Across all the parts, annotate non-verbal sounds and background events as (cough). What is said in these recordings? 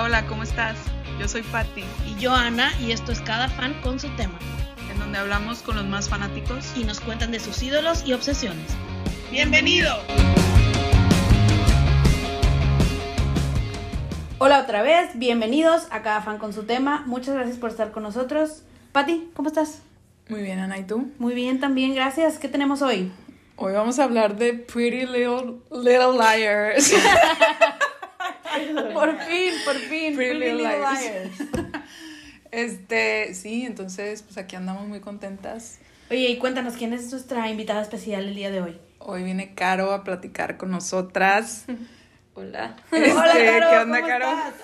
Hola, hola, ¿cómo estás? Yo soy Patti, Y yo, Ana, y esto es Cada Fan con su tema. en donde hablamos con los más fanáticos. Y nos cuentan de sus ídolos y obsesiones. ¡Bienvenido! Hola otra vez, bienvenidos a Cada Fan con su tema. Muchas gracias por estar con nosotros. Pati, ¿cómo estás? Muy bien, Ana, ¿y tú? Muy bien también, gracias. ¿Qué tenemos hoy? Hoy vamos a hablar de Pretty Little, Little Liars. (laughs) (laughs) Por fin, por fin. Pretty Little Liars. Liars. (laughs) Este, sí, entonces, pues aquí andamos muy contentas. Oye, y cuéntanos, ¿quién es nuestra invitada especial el día de hoy? Hoy viene Caro a platicar con nosotras. (laughs) Hola. Este, Hola, Caro, ¿Qué onda, ¿cómo Caro? estás?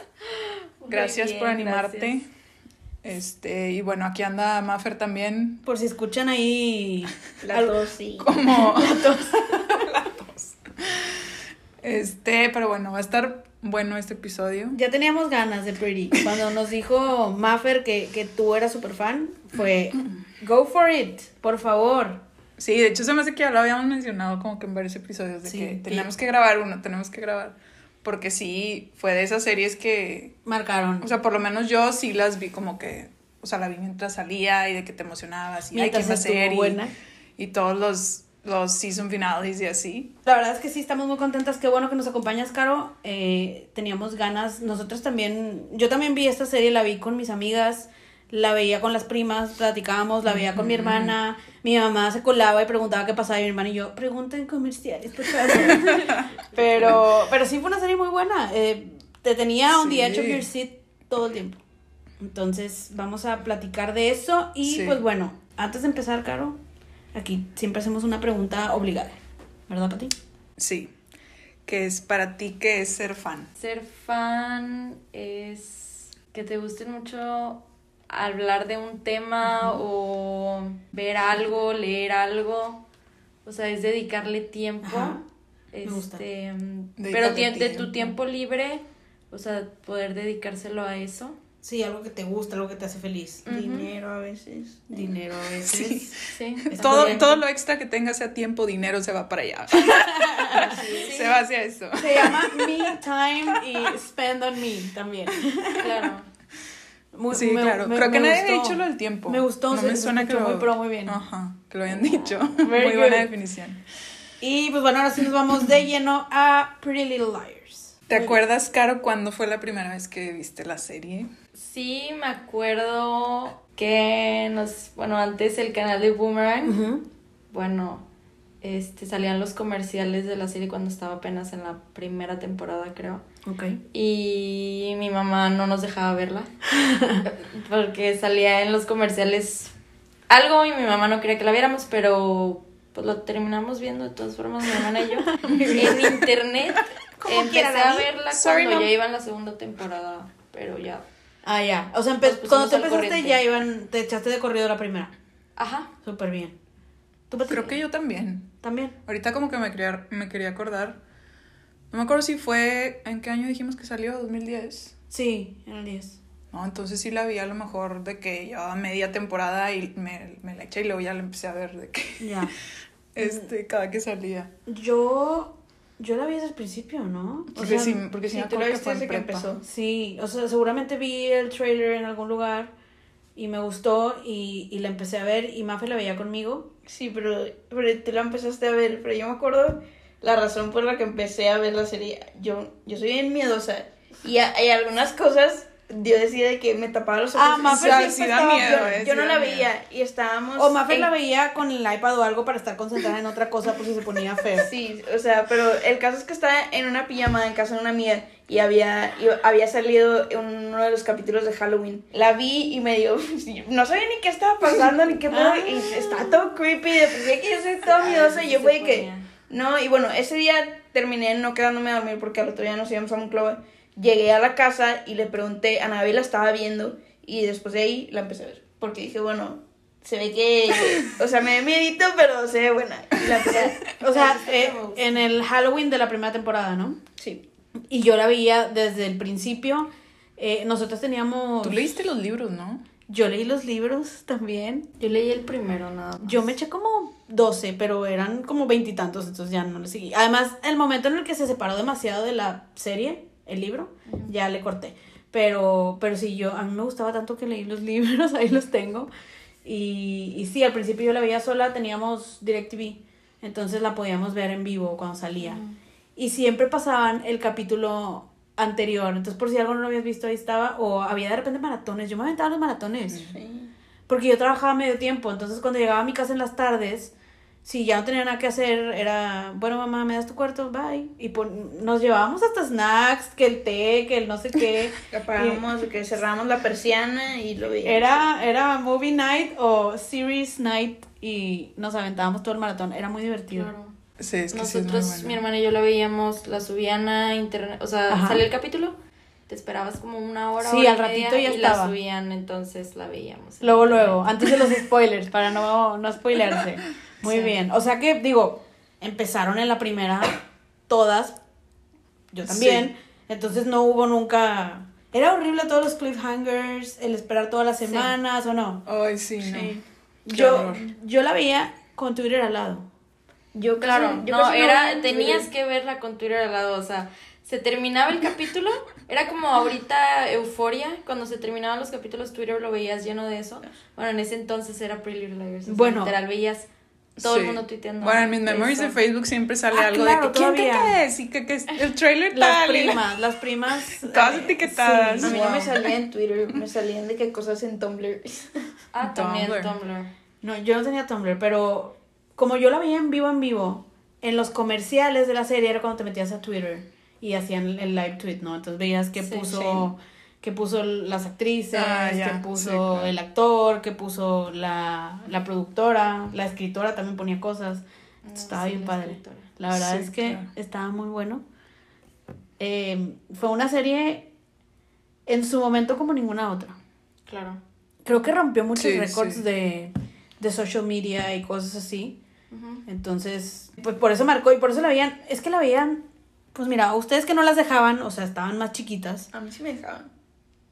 Gracias por animarte. gracias. Este, y bueno, aquí anda Maffer también. Por si escuchan ahí... La tos, sí. Como La tos. Este, pero bueno, va a estar bueno este episodio. Ya teníamos ganas de Pretty. Cuando nos dijo Maffer que, que tú eras súper fan, fue go for it, por favor. Sí, de hecho se me hace que ya lo habíamos mencionado como que en varios episodios de Sí, que tenemos que grabar uno, tenemos que grabar. Porque sí, fue de esas series que, Marcaron. o sea, por lo menos yo sí las vi como que, o sea, la vi mientras salía y de que te emocionabas y hay que Mientras hacer y, buena. y todos los, los season finales y así. La verdad es que sí, estamos muy contentas. Qué bueno que nos acompañas, Caro. Eh, teníamos ganas. Nosotros también, yo también vi esta serie, la vi con mis amigas, la veía con las primas, platicábamos, la veía con mi hermana. Mi mamá se colaba y preguntaba qué pasaba y mi hermana y yo, pregunten comerciales, por favor. (laughs) pero, pero sí fue una serie muy buena. Eh, te tenía the edge of your seat todo el tiempo. Entonces, vamos a platicar de eso. Y Sí. pues bueno, antes de empezar, Caro, aquí siempre hacemos una pregunta obligada. ¿Verdad, Pati? Sí. Que es para ti, que es ser fan? Ser fan es que te guste mucho hablar de un tema o ver algo, leer algo. O sea, es dedicarle tiempo. Ajá. Me gusta. Este, Dedicarle pero de tu tiempo. tiempo libre, o sea, poder dedicárselo a eso. Sí, algo que te gusta, algo que te hace feliz. Dinero a veces. Dinero a veces. Sí. Sí. Todo, todo lo extra que tenga sea tiempo, dinero, se va para allá. (laughs) Se va hacia eso. Se llama Me Time y Spend on Me también. Claro. Muy- Sí, me- claro. me- Creo que nadie ha gustó. dicho lo del tiempo. Me gustó, No se- me se suena que lo... muy pro, muy bien. Ajá, que lo hayan dicho. Very muy buena good. definición. Y pues bueno, ahora sí nos vamos de lleno a Pretty Little Liars. ¿Te acuerdas, Caro, cuándo fue la primera vez que viste la serie? Sí, me acuerdo que nos, bueno, antes el canal de Boomerang, bueno, este salían los comerciales de la serie cuando estaba apenas en la primera temporada, creo. Ok. Y mi mamá no nos dejaba verla (laughs) porque salía en los comerciales algo y mi mamá no quería que la viéramos, pero pues lo terminamos viendo de todas formas mi hermana y yo (laughs) en internet. Empecé a verla Sorry, cuando ya iba en la segunda temporada, pero ya. Ah, ya. O sea, empe- cuando tú al empezaste corriente. ya iban, te echaste de corrido la primera. Ajá. Súper bien. ¿Tú? Creo que yo también. También. Ahorita como que me quería, me quería acordar. No me acuerdo si fue... ¿En qué año dijimos que salió? ¿2010? Sí, en el 10. No, entonces sí la vi a lo mejor de que llevaba media temporada y me, me la eché y luego ya la empecé a ver de que... Ya. (laughs) Este, cada que salía. Yo, yo la vi desde el principio, ¿no? O Porque sea, sí, porque sí, sí, me tú la viste desde que empezó. Sí, o sea, seguramente vi el trailer en algún lugar y me gustó y, y la empecé a ver y Mafe la veía conmigo. Sí, pero, pero tú la empezaste a ver, pero yo me acuerdo la razón por la que empecé a ver la serie. Yo, yo soy bien miedosa y ha- hay algunas cosas, yo decía de que me tapaba los ojos. Ah, siempre sí da miedo, yo, no la miedo. veía y estábamos... O Mafe en- la veía con el iPad o algo para estar concentrada en otra cosa por si se ponía feo. (laughs) Sí, o sea, pero el caso es que estaba en una pijama en casa de una amiga y había, y había salido en uno de los capítulos de Halloween. La vi y me dio, (laughs) no sabía ni qué estaba pasando ni qué Ah. y estaba todo creepy, sí que yo soy toda miedosa y yo fue que, no, y bueno, ese día terminé no quedándome a dormir porque al otro día nos íbamos a Monclova. Llegué a la casa y le pregunté, a Navi la estaba viendo y después de ahí la empecé a ver, porque dije, bueno, se ve que, o sea, me da miedito, pero se ve buena. Y la empecé. O sea, eh, en el Halloween de la primera temporada, ¿no? Sí. Y yo la veía desde el principio. Eh, nosotros teníamos... Tú leíste los libros, ¿no? Yo leí los libros también. Yo leí el primero nada más. Yo me eché como 12, pero eran como veintitantos, entonces ya no le seguí. Además, el momento en el que se separó demasiado de la serie, el libro, ya le corté. Pero, pero sí, yo, a mí me gustaba tanto que leí los (laughs) libros, ahí los tengo. Y, y sí, al principio yo la veía sola, teníamos DirecTV, entonces la podíamos ver en vivo cuando salía. Y siempre pasaban el capítulo anterior, entonces por si algo no lo habías visto, ahí estaba, o había de repente maratones, yo me aventaba los maratones. Sí. Porque yo trabajaba medio tiempo, entonces cuando llegaba a mi casa en las tardes, si ya no tenía nada que hacer, era, bueno, mamá, ¿me das tu cuarto? Bye. Y pon- nos llevábamos hasta snacks, que el té, que el no sé qué. Apagamos, (laughs) que cerramos la persiana y lo veíamos. Era, era movie night o series night y nos aventábamos todo el maratón. Era muy divertido. Claro. Sí, es que sí es muy Nosotros, bueno. mi hermana y yo la veíamos, la subían a internet, o sea, Ajá. salía el capítulo, te esperabas como una hora, Sí, hora al y media, ratito ya y estaba. la subían, entonces la veíamos. Luego, luego, antes de los spoilers, para no, no spoilerse. (laughs) Muy Sí. bien. O sea que, digo, empezaron en la primera todas, yo también. Entonces no hubo nunca... Era horrible todos los cliffhangers, el esperar todas las Sí. semanas o no. Ay, sí, no. Sí. Yo, horror. yo la veía con Twitter al lado. Yo casi- Claro, yo no, era, tenías Twitter. que verla con Twitter al lado, o sea, se terminaba el (laughs) capítulo, era como ahorita Euforia, cuando se terminaban los capítulos Twitter lo veías lleno de eso, bueno, en ese entonces era Pretty Little Liars, Bueno. literal veías todo el mundo tuiteando. Bueno, en mis memories de. Facebook siempre sale Ah, algo claro, de que quién te todavía. crees y que, que es el trailer Las tal. y- primas, las primas. Todas eh, etiquetadas. sí. A mí no me Wow. salía en Twitter, me salían de qué cosas en Tumblr. Ah, (laughs) también Tumblr. Tumblr. No, yo no tenía Tumblr, pero como yo la veía en vivo en vivo, en los comerciales de la serie era cuando te metías a Twitter y hacían el live tweet, ¿no? Entonces veías que Sí, puso que puso las actrices, Ah, ya, que sí, puso claro. el actor, que puso la, la productora, la escritora también ponía cosas. Estaba sí, bien la padre. escritora. La verdad Sí, es que claro. estaba muy bueno. Eh, fue una serie en su momento como ninguna otra. Claro. Creo que rompió muchos Sí, récords sí. de, de social media y cosas así. Entonces, pues por eso marcó y por eso la veían. Es que la veían, pues mira, ustedes que no las dejaban, o sea, estaban más chiquitas. A mí sí me dejaban.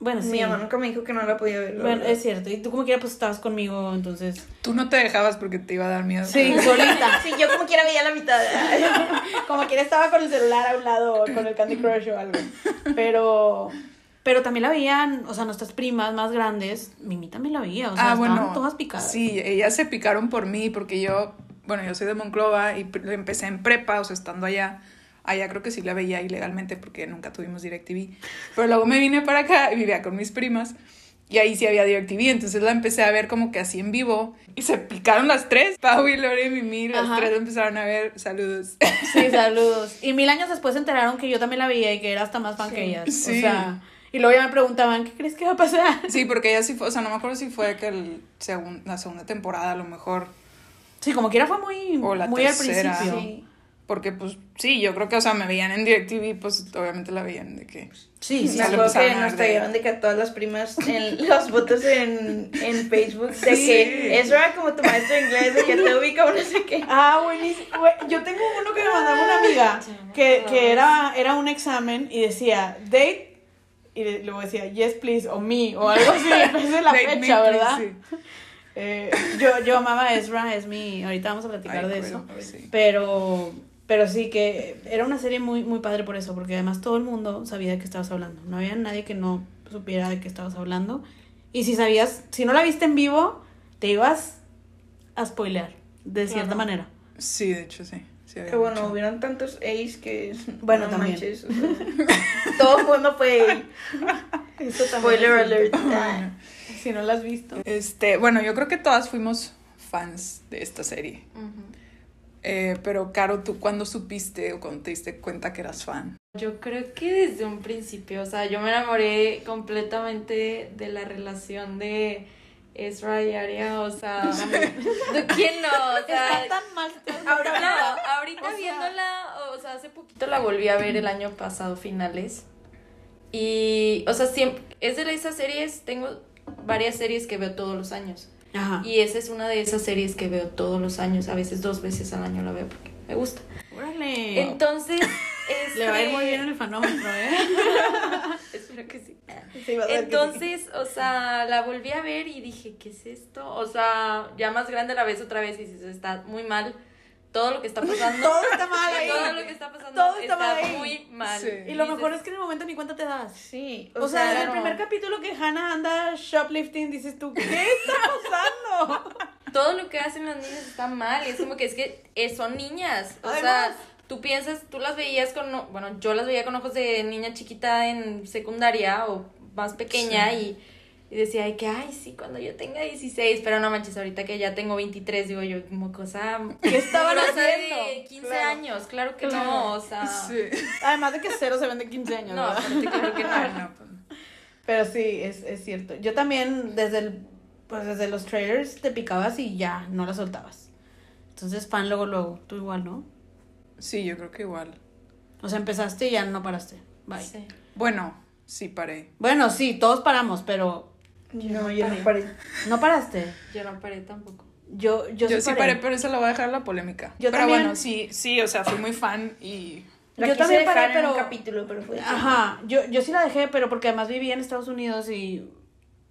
Bueno, sí. Mi mamá nunca me dijo que no la podía ver. la Bueno, verdad. es cierto. Y tú como quiera, pues estabas conmigo, entonces. Tú no te dejabas porque te iba a dar miedo. Sí, solita. (laughs) Sí, yo como quiera veía la mitad. (laughs) como quiera estaba con el celular a un lado, o con el Candy Crush o algo. Pero. Pero también la veían, o sea, nuestras primas más grandes, Mimi también la veía, o sea, ah, estaban bueno. todas picadas. Sí, ellas se picaron por mí porque yo, bueno, yo soy de Monclova y empecé en prepa, o sea, estando allá. Allá creo que sí la veía ilegalmente porque nunca tuvimos DirecTV. Pero luego me vine para acá y vivía con mis primas. Y ahí sí había DirecTV, entonces la empecé a ver como que así en vivo. Y se picaron las tres. Pau y Lore y Mimi, las Ajá. tres empezaron a ver. Saludos. Sí, saludos. Y mil años después se enteraron que yo también la veía y que era hasta más fan Sí. que ellas. Sí. O sea, y luego ya me preguntaban, ¿qué crees que va a pasar? Sí, porque ella sí fue, o sea, no me acuerdo si fue que el segun- la segunda temporada a lo mejor. Sí, como quiera fue muy, O la muy al tercera. principio. Sí. Porque pues sí, yo creo que, o sea, me veían en DirecTV, pues obviamente la veían de que... Sí, sí. me acuerdo que empezaron a nos trajeron de que a todas las primas en (laughs) las fotos en, en Facebook de Sí. que Ezra como tu maestro de inglés, de que te (laughs) ubica o no sé qué. Ah, buenísimo. Yo tengo uno que me mandaba una amiga que, que era, era un examen y decía date y luego decía yes please o me o algo así (laughs) en vez de la me, fecha, please, ¿verdad? sí. Eh, yo, yo amaba a Ezra, es mi. Ahorita vamos a platicar Ay, de eso. sí. Pero, pero sí que era una serie muy, muy padre por eso, porque además todo el mundo sabía de qué estabas hablando. No había nadie que no supiera de qué estabas hablando. Y si sabías, si no la viste en vivo, te ibas a spoilear, de cierta manera. Sí, de hecho, sí. sí Que bueno, mucho. hubieron tantos A's que. (laughs) Bueno, no también. manches, o sea, (laughs) todo el mundo fue (laughs) Eso Spoiler alert. Bueno, Si no la has visto. Este, bueno, yo creo que todas fuimos fans de esta serie. Ujú. Eh, pero, Caro, ¿tú cuándo supiste o cuando te diste cuenta que eras fan? Yo creo que desde un principio, o sea, yo me enamoré completamente de la relación de Ezra y Aria, o sea, (laughs) ¿de quién no? O sea, tan mal. ahora, no, ahorita o sea- viéndola, o sea, hace poquito la volví a ver el año pasado, finales. Y, o sea, siempre, es de esas series, tengo varias series que veo todos los años. Ajá. Y esa es una de esas series que veo todos los años, a veces dos veces al año la veo porque me gusta. Órale. Entonces, (laughs) Le va a ir muy este- bien en el fanómetro, ¿eh? (laughs) Espero que sí. Sí, vas a ver que sí. Entonces, o sea, la volví a ver y dije, ¿qué es esto? O sea, ya más grande la ves otra vez y dices, está muy mal. Todo lo que está (laughs) pasando. Todo está mal ahí. Todo lo que está pasando Todo está está, mal ahí. muy mal. Sí. Y lo dices, mejor es que en el momento ni cuenta te das. Sí, O, sea, desde el primer capítulo que Hannah anda shoplifting, dices tú, ¿qué está pasando? (laughs) todo lo que hacen las niñas está mal. Y es como que es que eh, son niñas. O Además. sea, tú piensas, tú las veías con, bueno, yo las veía con ojos de niña chiquita en secundaria o más pequeña y, y decía, ay, que, ay, sí, cuando yo tenga 16, pero no manches, ahorita que ya tengo 23, digo yo, como cosa... ¿Qué (laughs) estaban haciendo? de 15 Claro. años, claro que Claro. no, o sea... Sí. Además de que cero se vende 15 años. No, pues no. (laughs) Pero sí, es, es cierto. Yo también, desde el, pues desde los trailers, te picabas y ya, no la soltabas. Entonces, fan luego, luego. Tú igual, ¿no? Sí, yo creo que igual. O sea, empezaste y ya no paraste. Bye. Sí. Bueno, sí paré. Bueno, sí, todos paramos, pero No, yo no paré. no paraste. Yo no paré tampoco. Yo, yo, Yo, sí sí paré, pero eso lo voy a dejar en la polémica. Yo pero también. bueno, sí, sí, o sea, fui muy fan y La Yo quise también dejar paré, en pero- un capítulo, pero fue... Ajá, yo, yo sí la dejé, pero porque además vivía en Estados Unidos y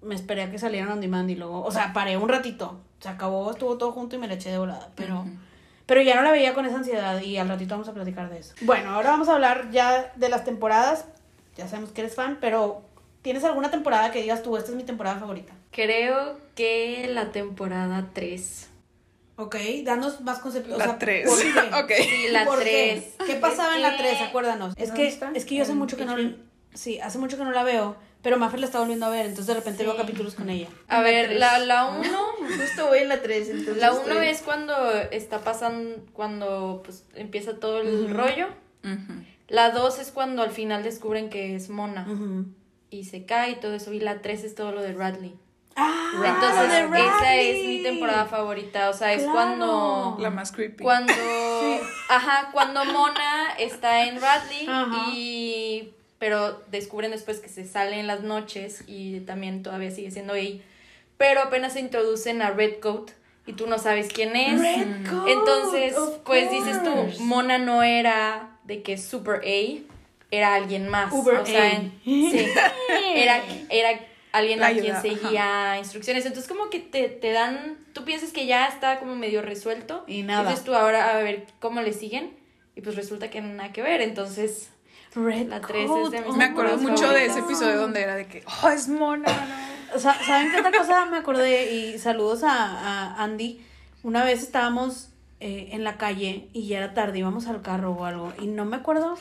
me esperé a que salieran on demand y luego, o sea, paré un ratito. Se acabó, estuvo todo junto y me la eché de volada, pero... Pero ya no la veía con esa ansiedad y al ratito vamos a platicar de eso. Bueno, ahora vamos a hablar ya de las temporadas. Ya sabemos que eres fan, pero ¿tienes alguna temporada que digas tú, esta es mi temporada favorita? Creo que la temporada 3. Ok, danos más conceptos. La o sea, tres. ¿por qué? (laughs) Ok. Sí, la ¿Por qué? 3. ¿Qué pasaba en la Es 3? que- Acuérdanos. Es ¿Dónde que, está? es que yo hace En mucho que no... Sí, hace mucho que no la veo, pero Maffer la está volviendo a ver, entonces de repente Sí. veo capítulos con ella. A ver, la, la 1 (laughs) Justo voy en la 3, entonces... La 1 estoy- es cuando está pasando, cuando pues empieza todo el rollo. ujú. La 2 es cuando al final descubren que es Mona Ujú. Y se cae y todo eso. Y la 3 es todo lo de Radley. Ah, Entonces, de esa Radley. es mi temporada favorita. O sea, es Claro. cuando. la más creepy. Cuando. Ajá, cuando Mona está en Radley Ajá. y. Pero descubren después que se sale en las noches y también todavía sigue siendo ahí. Pero apenas se introducen a Redcoat y tú no sabes quién es. Redcoat, Entonces, of pues dices tú, Mona no era de que Super A, era alguien más. Uber o sea, en- sí, era, era alguien La a quien seguía instrucciones. Entonces, como que te, te dan, tú piensas que ya está como medio resuelto. Y nada. Entonces tú ahora a ver cómo le siguen. Y pues resulta que nada que ver. Entonces, Redcoat, La tres es de mis oh Me acuerdo mucho de ese episodio donde era de que, oh, es mona, no. O sea, ¿saben qué otra cosa me acordé? Y saludos a, a Andy. Una vez estábamos eh, en la calle y ya era tarde, íbamos al carro o algo. Y no me acuerdo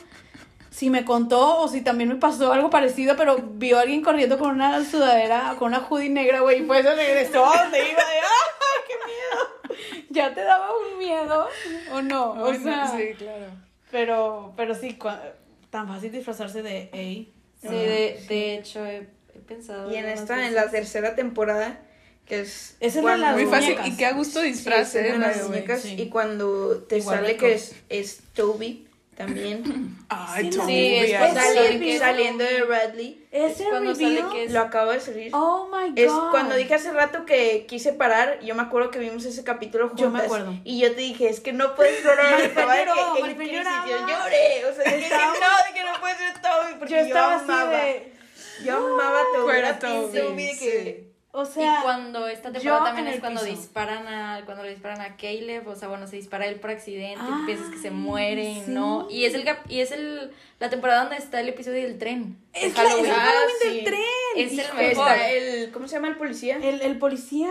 si me contó o si también me pasó algo parecido, pero vio a alguien corriendo con una sudadera, con una hoodie negra, güey, y pues regresó a donde iba. De, ¡Ah, qué miedo! (laughs) ¿Ya te daba un miedo o no? O Ay, no, sea, sí, claro. pero, pero sí, tan fácil disfrazarse de A. sí, de, de hecho, he, he pensado. Y en esta, en la tercera temporada, que es... De las Muy fácil muñecas. y qué a gusto Sí, de by las muñecas, sí. y cuando te Igual sale que es, es Toby también (coughs) Ay, Sí, sí, es cuando saliendo, saliendo de Radley. Ese cuando sale que es- Lo acabo de salir. Oh my god. Es cuando dije hace rato que quise parar, yo me acuerdo que vimos ese capítulo juntas. Yo me acuerdo. Y yo te dije, es que no puedes llorar. Estaba de que en crisis. Yo lloré, o sea, dije, no, de que no puede ser Toby, porque yo yo, estaba así amaba. de. Yo amaba a Toby. Fuera de que... O sea. y cuando esta temporada también es cuando piso. disparan a cuando le disparan a Caleb, o sea, bueno, se dispara él por accidente, Ay, y piensas que se muere y sí. no. Y es el cap- y es el la temporada donde está el episodio del tren. Es, la, es el Halloween. Ah, sí. del tren. Es el mejor. Está el, ¿cómo se llama el policía? El, el policía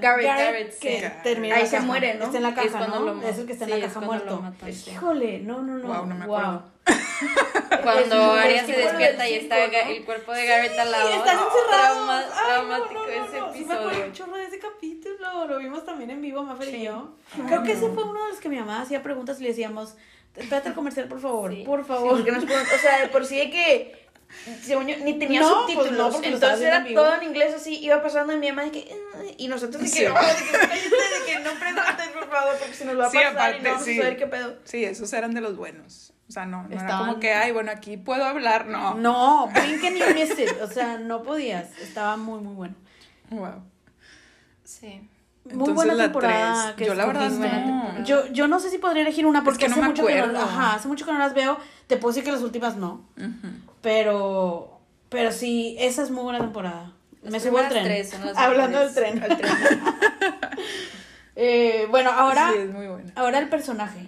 Garrett, Garrett, que sí. termina Ahí en la se caja. muere, ¿no? Está en la Es caja, cuando ¿no? lo- es el que está en sí, la es caja cuando muerto. Híjole, no, no, no. Wow, no me Wow. acuerdo. (laughs) Cuando Es- Arya es se despierta y está el cuerpo de Garrett al lado. están encerrados. trauma- Ay, no, traumático ese. Sí me acuerdo episodio. un chorro de ese capítulo. Lo vimos también en vivo, Mafer y yo. Creo que ese fue uno de los que mi mamá hacía preguntas y le decíamos, espérate el comercial, por favor, por favor. porque nos ponen- o sea, de por sí de que según yo, ni tenía No, pues subtítulos, no, porque lo estabas entonces era todo en inglés así, iba pasando y mi mamá de que "Eh", y nosotros de que, Sí. no, de que de que no preguntes por favor porque se nos va a Sí, pasar y aparte, no vamos sí. a saber qué pedo. Sí, esos eran de los buenos. O sea, no, no era Estaban- como que, ay, bueno, aquí puedo hablar, no. No, blink and you missed it. O sea, no podías. Estaba muy, muy bueno. Wow. Sí. Muy Entonces, buena temporada. tres. que Yo la verdad no. Yo, yo no sé si podría elegir una porque que no hace me mucho que no, acuerdo. ajá, hace mucho que no las veo. Te puedo decir que las últimas no. Ujú. Pero, pero sí, esa es muy buena temporada. Las Me subo al tren. tres son las (laughs) Hablando del tren. Al tren. (laughs) Eh, bueno, ahora, Sí, es muy buena. ahora el personaje.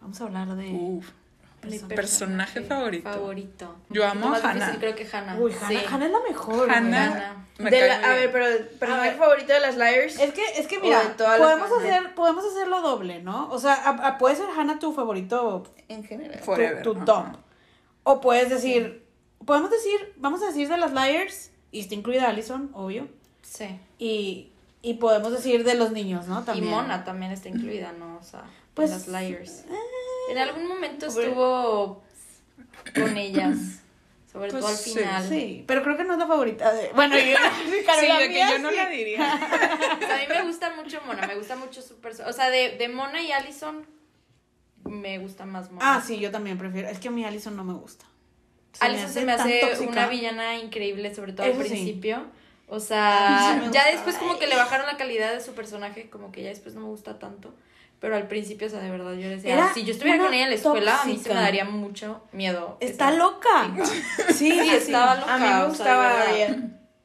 Vamos a hablar de. Uf. Mi personaje favorito. Favorito. Yo amo a difícil Hannah. creo que Hannah. Uy, Hannah, Sí. Hannah es la mejor. Hannah. Me De la- a ver, pero personaje ver. favorito de las Liars. Es que, es que mira, podemos hacer, podemos hacerlo doble, ¿no? O sea, a- a- puede ser Hannah tu favorito, En general. tu- Forever. tu, top. O puedes decir, podemos decir, vamos a decir de las Liars, y está incluida Allison, obvio. Sí. Y, y podemos decir de los niños, ¿no? También. Y Mona también está incluida, ¿no? O sea, Pues, pues, las Liars. eh, En algún momento Hombre. estuvo con ellas. Sobre Pues todo al sí, final. Sí, pero creo que no es la favorita de... Bueno, yo, (laughs) Sí, la de que yo no sí. la diría. (laughs) O sea, a mí me gusta mucho Mona, me gusta mucho su persona. O sea, de, de Mona y Allison, me gusta más Mona. Ah, sí, yo también prefiero. Es que a mí Allison no me gusta. Se me hace se me tan hace tóxica. una villana increíble, sobre todo Eso al sí. principio. O A mí sea, sí ya después como que le bajaron la calidad de su personaje, como que ya después no me gusta tanto. Pero al principio, o sea, de verdad, yo decía, Era si yo estuviera con ella en la escuela, a mí se me daría mucho miedo. Está loca. (laughs) Sí, Sí, estaba loca. A mí me o sea, gustaba. Arya.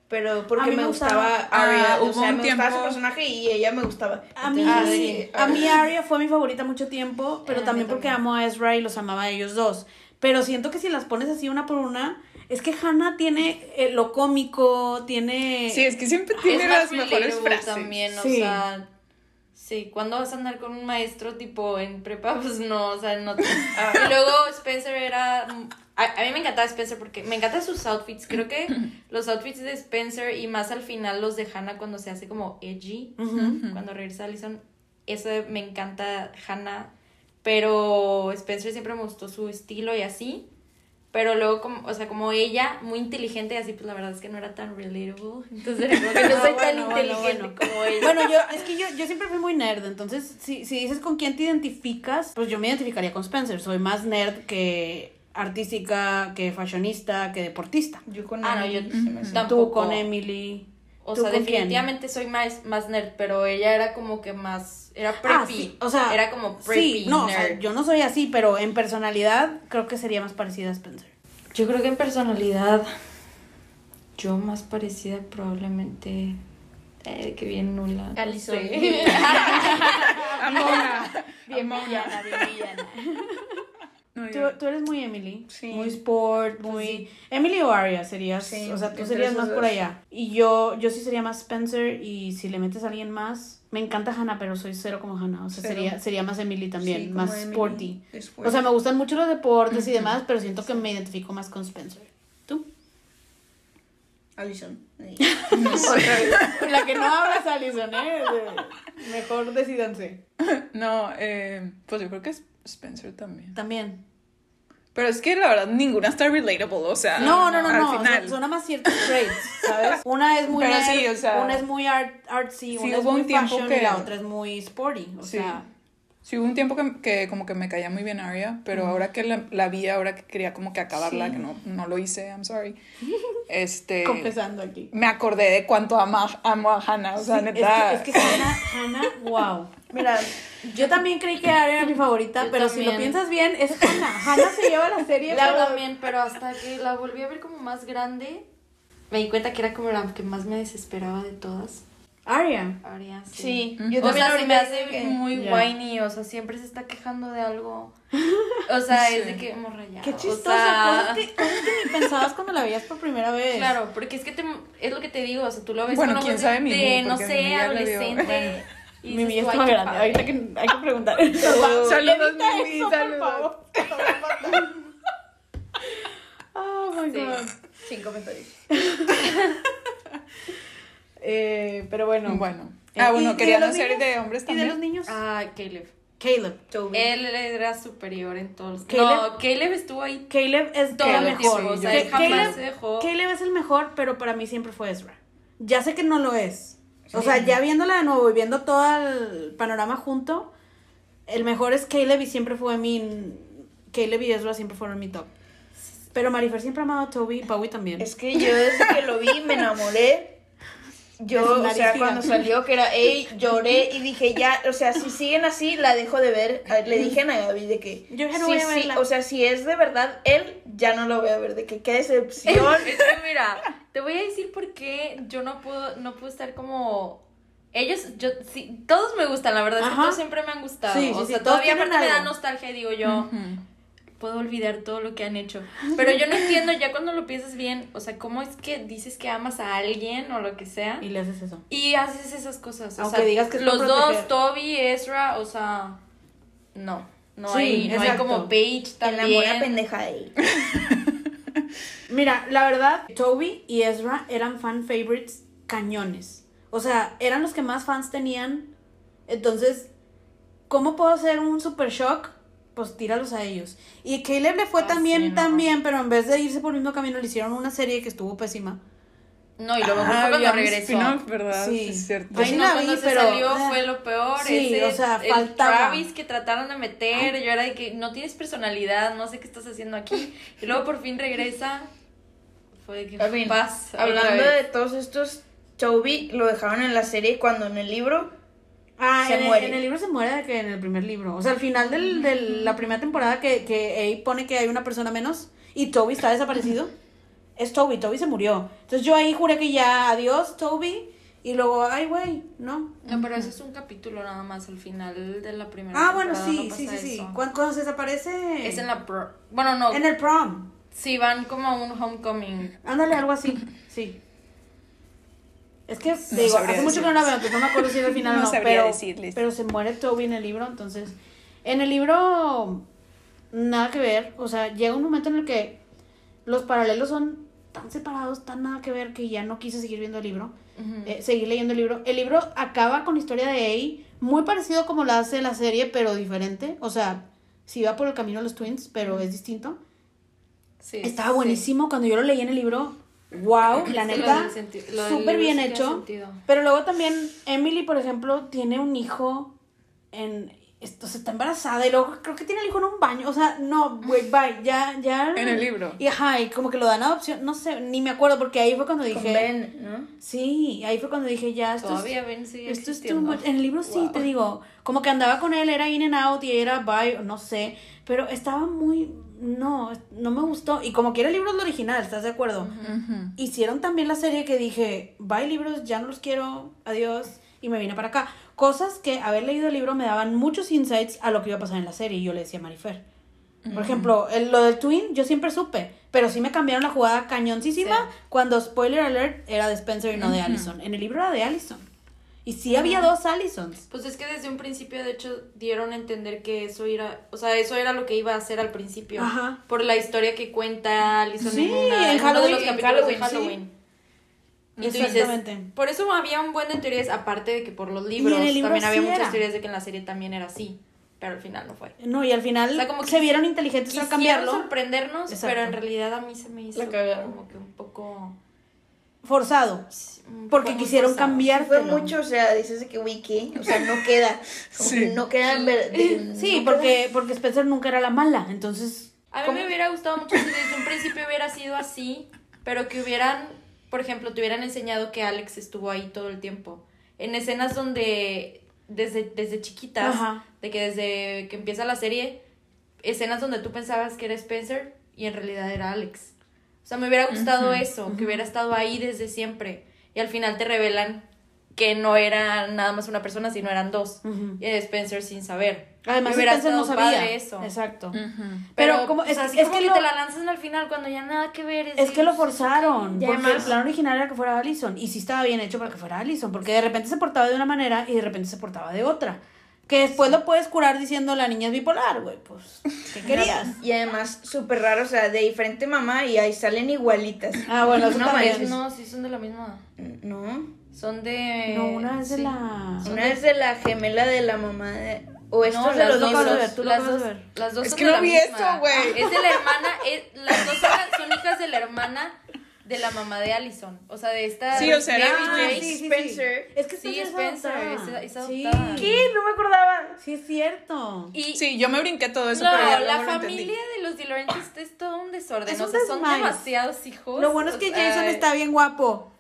Pero porque me me gustaba gustaba- Arya. Ah, o hubo sea, un me gustaba su personaje y ella me gustaba. A mí, Entonces, sí, sí, a mí Arya fue mi favorita mucho tiempo, pero Eh, también porque amo a Ezra y los amaba a ellos dos. Pero siento que si las pones así una por una, es que Hannah tiene eh, lo cómico, tiene... Sí, es que siempre Es tiene las mejores frases. también, o Sí. sea, sí, cuando vas a andar con un maestro tipo en prepa, (laughs) pues no, o sea, no te- Ah. Y luego Spencer era a, a mí me encantaba Spencer porque me encantan sus outfits, creo que los outfits de Spencer y más al final los de Hannah cuando se hace como edgy, cuando regresa Allison, eso me encanta Hannah, pero Spencer siempre me gustó su estilo y así. Pero luego, como, o sea, como ella, muy inteligente y así, pues la verdad es que no era tan relatable. Entonces como (laughs) que no Ah, soy bueno, tan bueno, inteligente bueno. como ella. Bueno, yo, es que yo, yo siempre fui muy nerd, entonces si, si dices con quién te identificas, pues yo me identificaría con Spencer. Soy más nerd que artística, que fashionista, que deportista. Yo con Ah, no, Emily yo se me hace- tampoco. Tú con Emily. O ¿Tú sea, quién? definitivamente soy más, más nerd, pero ella era como que más, era preppy. Ah, sí, o sea, era como preppy Sí, no, o sea, nerd. yo no soy así, pero en personalidad creo que sería más parecida a Spencer. Yo creo que en personalidad, yo más parecida probablemente, eh, que bien nula. sé. Amona. (laughs) Bien Amona. villana, bien villana. No, Tú, tú eres muy Emily, Sí. muy sport, muy... Emily o Aria serías, Sí, o sea, tú serías más por allá. Y yo, yo sí sería más Spencer y si le metes a alguien más, me encanta Hannah, pero soy cero como Hannah, o sea, Cero. sería, sería más Emily también, más Emily. sporty. O sea, me gustan mucho los deportes y demás, pero siento que me identifico más con Spencer. ¿Tú? Alison. (laughs) La que no hablas, Alison, ¿eh? Mejor decidanse. (laughs) No, eh, pues yo creo que es Spencer también. También. Pero es que la verdad ninguna está relatable, o sea. No, no, no, al no. final. Son, son nada más ciertos traits, ¿sabes? Una es muy Pero nerd, sí, o sea, una es muy art, artsy, sí una es muy un tiempo fashion que- y la otra es muy sporty. O Sí. sea, Sí, hubo un tiempo que, que como que me caía muy bien Arya, pero ahora que la, la vi, ahora que quería como que acabarla, Sí. que no, no lo hice, I'm sorry. (laughs) Este. confesando aquí. Me acordé de cuánto ama, amo a Hannah, o sea, Sí, neta. Es que, es que Hannah, Hannah, wow. Mira, Yo también creí que Aria era mi favorita, Yo pero si lo piensas bien, es Hannah. Hannah se lleva la serie. La pero- también, pero hasta que la volví a ver como más grande, me di cuenta que era como la que más me desesperaba de todas. Aria. Aria, sí. sí. Ujú. Yo o también sea, se me hace que- muy Ya. whiny, o sea, siempre se está quejando de algo. O sea, (laughs) Sí. es de que morra ya. Qué o chistosa. sea, Cosas, que, (laughs) cosas que ni pensabas cuando la veías por primera vez. Claro, porque es que te, es lo que te digo, o sea, tú lo ves Bueno, con quién sabe de, no sé, adolescente. Y Mi dices mía tú, está "Ay, más grande. padre". Ahorita que hay que preguntar. (laughs) Saludos, Edita Mimi, saludos. favor. (laughs) Oh my Sí. god. Sin comentarios. (laughs) Eh, pero bueno. Bueno. Eh, Ah, ¿y- bueno, querían hacer de hombres ¿Y de también. los niños? Ah, Caleb. Caleb. Toby. Él era superior en todos. ¿Caleb? No, Caleb estuvo ahí Caleb es todo mejor. O sea, jamás Caleb, se dejó. Caleb es el mejor, pero para mí siempre fue Ezra. Ya sé que no lo es. O sea, ya viéndola de nuevo y viendo todo el panorama junto, el mejor es Caleb y siempre fue mi... Caleb y Ezra siempre fueron mi top. Pero Marifer siempre ha amado a Toby y Bowie también. Es que yo desde que lo vi me enamoré. Yo, o sea, cuando salió que era ey, lloré y dije ya, o sea, si siguen así, la dejo de ver. A- Le dije a Gaby de que. Yo ya no sí, voy a sí, verla. o sea, si es de verdad él, ya no lo voy a ver. De que qué decepción. (laughs) Es que mira, te voy a decir por qué yo no puedo, no puedo estar como Ellos, yo, sí, todos me gustan, la verdad, es que Ajá. todos siempre me han gustado. Sí, sí, o sí, sea, todos todavía aparte me da algo. nostalgia y digo yo, puedo olvidar todo lo que han hecho. Pero yo no entiendo ya cuando lo piensas bien, o sea, ¿cómo es que dices que amas a alguien o lo que sea? Y le haces eso. Y haces esas cosas. O Aunque sea, digas que es los dos. Toby, Ezra, o sea, no. No Sí, hay, no hay como Paige En la también. buena pendeja de ahí. (laughs) Mira, la verdad, Toby y Ezra eran fan favorites cañones. O sea, eran los que más fans tenían. Entonces, ¿cómo puedo hacer un super shock? Pues tíralos a ellos. Y Caleb le fue Ah, también, sí, no. también, pero en vez de irse por el mismo camino, le hicieron una serie que estuvo pésima. No, y lo mejor Ah, fue cuando regresó. ¿verdad? Sí. Es cierto. Ay, sí no, la cuando vi, se pero, salió ah, fue lo peor. sí, ese, o sea, el faltaba. Travis que trataron de meter, yo era de que no tienes personalidad, no sé qué estás haciendo aquí. Y luego por fin regresa. Fue que A ver, paz. otra hablando de todos estos, Toby lo dejaron en la serie cuando en el libro Ah, Se en, el- muere. en el libro se muere de que en el primer libro. O sea, al final del- de la primera temporada que, que Abe pone que hay una persona menos y Toby está desaparecido. Es Toby, Toby se murió. Entonces yo ahí juré que ya, adiós Toby. Y luego, ay, güey, no. No, pero ese es un capítulo nada más al final de la primera Ah, bueno, sí, no sí, sí, pasa sí. Cuando, se desaparece... Es en la pro- Bueno, no. En el prom. Sí, van como a un homecoming. Ándale, algo así, sí. Es que, digo, hace mucho que no la veo, entonces no me acuerdo si era el final o (laughs) No no, pero, decirles. pero se muere Toby en el libro, entonces, en el libro, nada que ver, o sea, llega un momento en el que los paralelos son tan separados, tan nada que ver, que ya no quise seguir viendo el libro, eh, seguir leyendo el libro. El libro acaba con la historia de A, muy parecido como la hace la serie, pero diferente, o sea, sí va por el camino de los twins, pero es distinto. Sí, Estaba sí. buenísimo cuando yo lo leí en el libro. Wow, la neta, súper bien hecho. Pero luego también Emily, por ejemplo, tiene un hijo en esto se está embarazada y luego creo que tiene el hijo en un baño, o sea, no, güey, (laughs) bye, ya ya En el libro. Y ajá, y como que lo dan a adopción, no sé, ni me acuerdo porque ahí fue cuando con dije, Ben, ¿no? sí, ahí fue cuando dije, ya esto es- Todavía ven, sigue esto es too existiendo. much. En el libro sí, Wow. te digo, como que andaba con él, era in and out y era bye, no sé, pero estaba muy, no, no me gustó. Y como que era el libro es lo original, ¿estás de acuerdo? Hicieron también la serie que dije, bye libros, ya no los quiero, adiós, y me vine para acá. Cosas que haber leído el libro me daban muchos insights a lo que iba a pasar en la serie, y yo le decía a Marifer. Por ejemplo, el- lo del Twin, yo siempre supe, pero sí me cambiaron la jugada cañoncísima Sí. cuando, spoiler alert, era de Spencer y no de Allison. En el libro era de Allison. Y sí había dos Allisons. Pues es que desde un principio, de hecho, dieron a entender que eso era, o sea, eso era lo que iba a hacer al principio. Ajá. Por la historia que cuenta Alison Sí, en, una, en uno de los en capítulos de Halloween, sí. Tú Exactamente. dices, por eso había un buen de teorías, aparte de que por los libros libro también había muchas era. teorías de que en la serie también era así, pero al final no fue. No, y al final O sea, como se que vieron inteligentes al cambiarlo. sorprendernos, Exacto. pero en realidad a mí se me hizo como que un poco... Forzado. Porque quisieron forzado. cambiar. Fue mucho, o sea, dices de que, ¿qué? O sea, no queda. (laughs) Sí. que no queda. en ver- de- Sí, no porque, porque Spencer nunca era la mala, entonces... A mí ¿cómo? me hubiera gustado mucho si desde un principio hubiera sido así, pero que hubieran, por ejemplo, te hubieran enseñado que Alex estuvo ahí todo el tiempo. En escenas donde, desde, desde chiquitas, Ajá. de que desde que empieza la serie, escenas donde tú pensabas que era Spencer y en realidad era Alex. O sea, me hubiera gustado eso, que hubiera estado ahí desde siempre. Y al final te revelan que no era nada más una persona, sino eran dos. Y Spencer sin saber. Además, hubiera Spencer no sabía. padre eso. Exacto. Pero, Pero, como, o es, sea, es que, como que lo, te la lanzan al final cuando ya nada que ver. es que lo forzaron. Porque además- el plan original era que fuera Allison. Y sí estaba bien hecho para que fuera Allison. Porque de repente se portaba de una manera y de repente se portaba de otra. Que después lo puedes curar diciendo la niña es bipolar, güey. Pues, ¿qué querías? Y además, súper raro, o sea, de diferente mamá y ahí salen igualitas. Ah, bueno, eso no también. No, sí son de la misma. No. Son de. No, una es de sí. la... Una es de la gemela de la mamá de. O esto No, es de las los lo dos, ver, tú lo las acabas dos, de ver. las dos Es son que no vi misma. esto, güey. Es de la hermana, es- las dos son, son hijas de la hermana de la mamá de Allison. O sea, de esta. Sí, o sea, era- Jane. sí, sí, sí. Spencer. Es que Sí, Spencer, Spencer, es adoptada. es- es Sí. adoptada. ¿Qué? No me acordaba. Sí, es cierto. Y Sí, yo me brinqué todo eso, no, pero ya la luego lo entendí. familia de los DeLaurentis es todo un desorden. Es o sea, son demasiados hijos. Lo bueno es que Jason está bien guapo.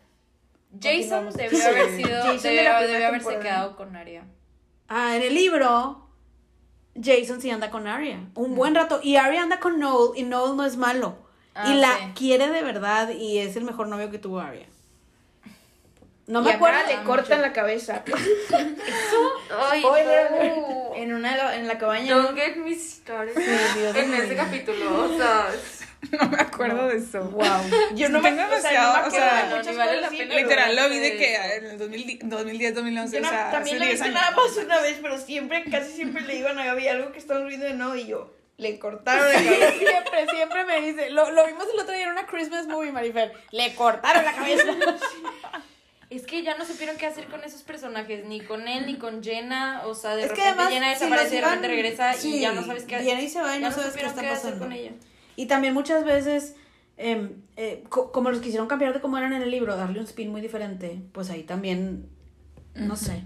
Jason debió Sí. haber sido. Jason de debió, haberse quedado con Arya. Ah, en el libro, Jason sí anda con Arya. Un buen rato. Y Arya anda con Noel y Noel no es malo. Ah, y la sí. quiere de verdad y es el mejor novio que tuvo Arya. No y me acá acuerdo. le cortan la cabeza. (laughs) Ay, Spoiler. no. en una en la cabaña. Don't get me started. Dios en ese capítulo, o sea, (laughs) No me acuerdo de eso. Wow. Yo no me, Tengo o sea, demasiado, no o sea, vale la pena. Literal, lo vi de que en el 2010, 2010 2011, Yo o no- sea, también hace lo 10 hice años. nada más una vez, pero siempre, casi siempre le digo a Gaby algo que estamos viendo de no y yo, le cortaron la cabeza. Siempre, siempre me dice. Lo, lo vimos el otro día en una Christmas movie, Marifer. Le cortaron la cabeza. es que ya no supieron qué hacer con esos personajes, ni con él, ni con Jenna, o sea, de Es que repente además, Jenna desaparece y de repente regresa sí, y ya no sabes qué viene y se va y ya no sabes qué está hacer pasando. con ella. Y también muchas veces, em, eh, co- como los quisieron cambiar de cómo eran en el libro, darle un spin muy diferente, pues ahí también, no sé.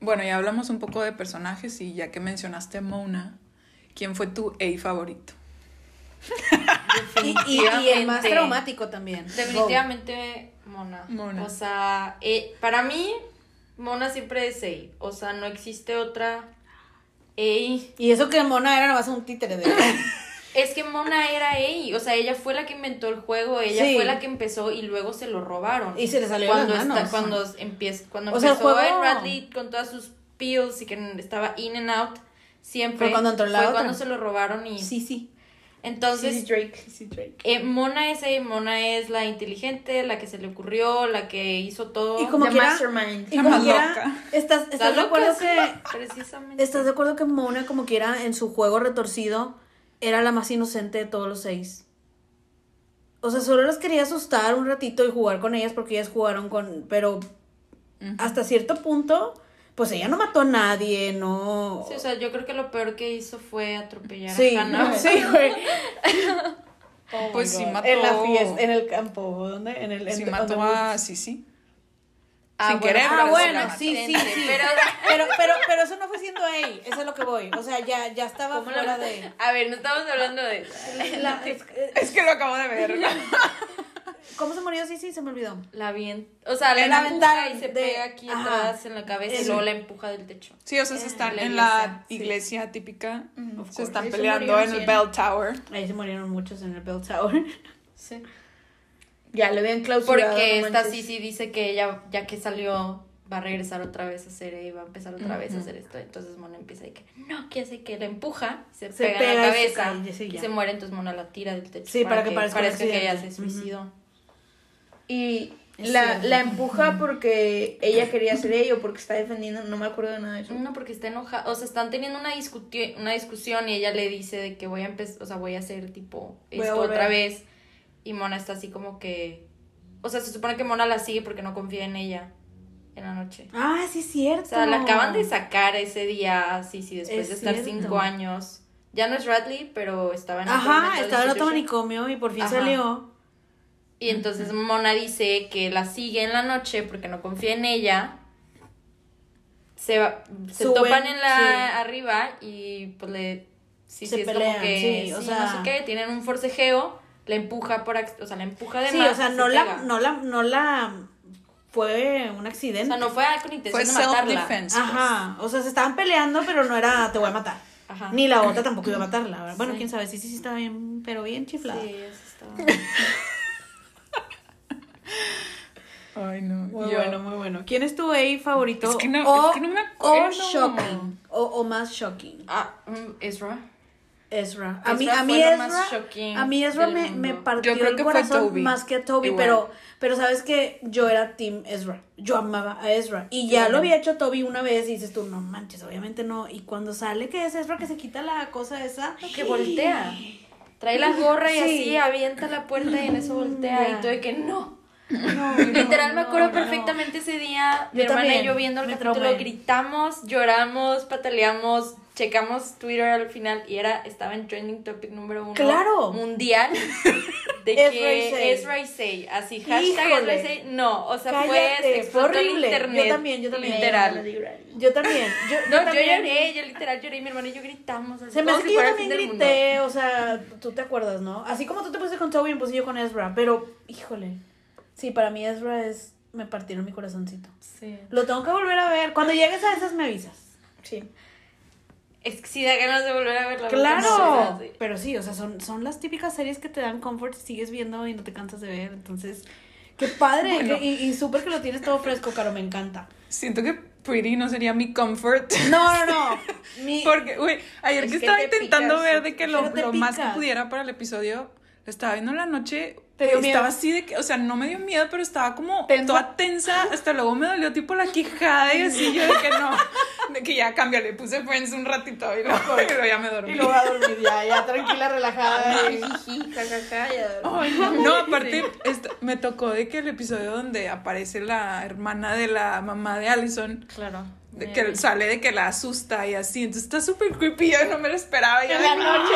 Bueno, ya hablamos un poco de personajes y ya que mencionaste a Mona, ¿quién fue tu A favorito? Y, y- y el más traumático también. Definitivamente Mona. Mona. O sea, eh, para mí, Mona siempre es A. O sea, no existe otra A. Y eso que Mona era nomás un títere de (laughs) Es que Mona era A. O sea, ella fue la que inventó el juego, ella Sí. fue la que empezó y luego se lo robaron. Y se le salió de cuando las manos. cuando empieza, cuando O sea, el empezó juego- en Radley con todas sus pills y que estaba in and out, siempre Fue cuando entró la fue otra. cuando se lo robaron y Sí, sí. entonces Sí, sí, Drake. Sí, Drake. Eh, Mona es ella, Mona es la inteligente, la que se le ocurrió, la que hizo todo. Y como The quiera- Mastermind. Y La como loca. estás, La de loca, acuerdo que precisamente. ¿Estás de acuerdo que Mona, como quiera, en su juego retorcido, era la más inocente de todos los seis? O sea, solo las quería asustar un ratito y jugar con ellas porque ellas jugaron con. Pero hasta cierto punto, pues ella no mató a nadie, no. Sí, o sea, yo creo que lo peor que hizo fue atropellar Sí, a Hannah. sí, güey. (laughs) pues sí mató. En la fiesta, en el campo, ¿dónde? En el. Sí en- mató donde- a Sisi. Ah, Sin bueno, querer, Ah, bueno, sí la mató. sí, sí, sí. pero- Pero, pero, pero eso no fue siendo ella, eso es lo que voy. O sea, ya, ya estaba ¿Cómo la fuera mató? de. A ver, no estamos hablando de eso. La- es- Es que lo acabo de ver. (laughs) ¿Cómo se murió? Sí, sí, se me olvidó. La bien. O sea, la, La empuja aventaron y se de- pega aquí Ajá. atrás en la cabeza y luego la empuja del techo. Sí, o sea, se están en la iglesia, sí. típica. Se están se peleando en el. Bell Tower. Ahí se murieron muchos en el Bell Tower. Sí. Ya le habían clausurado. Porque no esta. Sisi dice que ella, ya que salió, va a regresar otra vez a hacer y va a empezar otra vez a hacer esto. Entonces Mona empieza y que, no, que hace que la empuja, se, Se pega, en la y se cabeza cae, sí, y se muere, entonces Mona la tira del techo. Sí, para que parezca un que ella se suicidó. Y Es la, cierto. la empuja porque ella quería ser ella o porque está defendiendo, no me acuerdo de nada de eso. No, porque está enojada, o sea, están teniendo una, una discusión y ella le dice de que voy a empezar, o sea, voy a hacer tipo esto otra vez. Y Mona está así como que, o sea, se supone que Mona la sigue porque no confía en ella en la noche. Ah, sí, es cierto. O sea, la acaban de sacar ese día, sí, sí, después Es de estar cierto. cinco años. Ya no es Radley, pero estaba en Ajá, estaba en otro manicomio y por fin Ajá. salió. Y entonces Mona dice que la sigue en la noche porque no confía en ella. Se, va, se Suben, topan en la sí. arriba y pues le sí, Se sí, es pelean, como que sí, o sí, sea- no sé qué, tienen un forcejeo, la empuja por o sea, la empuja de Sí, más. o sea, se no la, no la, no la fue un o accidente. sea, no fue con intención Fue de matarla. self-defense. pues. Ajá, o sea, se estaban peleando, pero no era te voy a matar. Ajá. Ni la otra tampoco iba a matarla. Bueno, Sí. quién sabe, sí, sí, sí estaba bien, pero bien chiflada. Sí, eso estaba. (laughs) Ay, no. Muy Yo- bueno, muy bueno. ¿Quién es tu A favorito? Es que no- o, es que no me O acuerdo. shocking. O, o más shocking. Ah, mm, Ezra. Ezra. A mí, Ezra a mí fue lo más Ezra, shocking a mí Ezra me, me partió Yo creo el que corazón Toby. más que a Toby, Igual. pero, pero sabes que yo era Team Ezra. Yo amaba a Ezra. Y ya lo no. había hecho Toby una vez y dices tú, no manches, obviamente no. Y cuando sale que es Ezra que se quita la cosa esa. Que voltea. Trae la gorra y Sí. así avienta la puerta y en eso voltea y todo de que no. No, (laughs) Literal me acuerdo no. perfectamente ese día. Mi Yo hermana también, y yo viendo el me capítulo traumé. gritamos, lloramos, pataleamos, checamos Twitter al final y era estaba en trending topic número uno ¡Claro! mundial de (laughs) Ezra que. Ezra Isay, así hashtag. Ezra Isay, no, o sea Cállate, fue fue horrible. internet, Yo también, yo también. literal. Yo también. Yo, (laughs) No, yo también- lloré, yo literal lloré, mi hermana y yo gritamos. así Se me como hace que yo también grité, o sea, tú te acuerdas, ¿no? Así como tú te pusiste con Toby, me puse yo con Ezra, pero, híjole, sí, para mí Ezra es, me partieron mi corazoncito. Sí. Lo tengo que volver a ver, cuando llegues a esas me avisas. Sí. Es que sí da ganas de volver a verla. ¡Claro! Sí. Pero sí, o sea, son, son las típicas series que te dan comfort y sigues viendo y no te cansas de ver, entonces, Qué padre. Bueno. Y, y súper que lo tienes todo fresco, Caro, me encanta. Siento que Pretty no sería mi comfort. No, no, no. (laughs) Mi- Porque, güey, ayer Es que que estaba te intentando ver de que lo, lo más que pudiera para el episodio, estaba viendo en la noche. ¿Te dio estaba miedo? así de que, o sea, no me dio miedo, pero estaba como ¿Tensa? toda tensa. Hasta luego me dolió tipo la quijada y así yo de que no, (laughs) de que ya cámbiale, puse Friends un ratito y luego, (laughs) y luego ya me dormí. Y luego a dormir ya, ya tranquila, relajada. y-. Ay, no, no, aparte esta- me tocó de que el episodio donde aparece la hermana de la mamá de Allison, Claro. de que sale de que la asusta y así, entonces está súper creepy, yo no me lo esperaba. yo En la noche,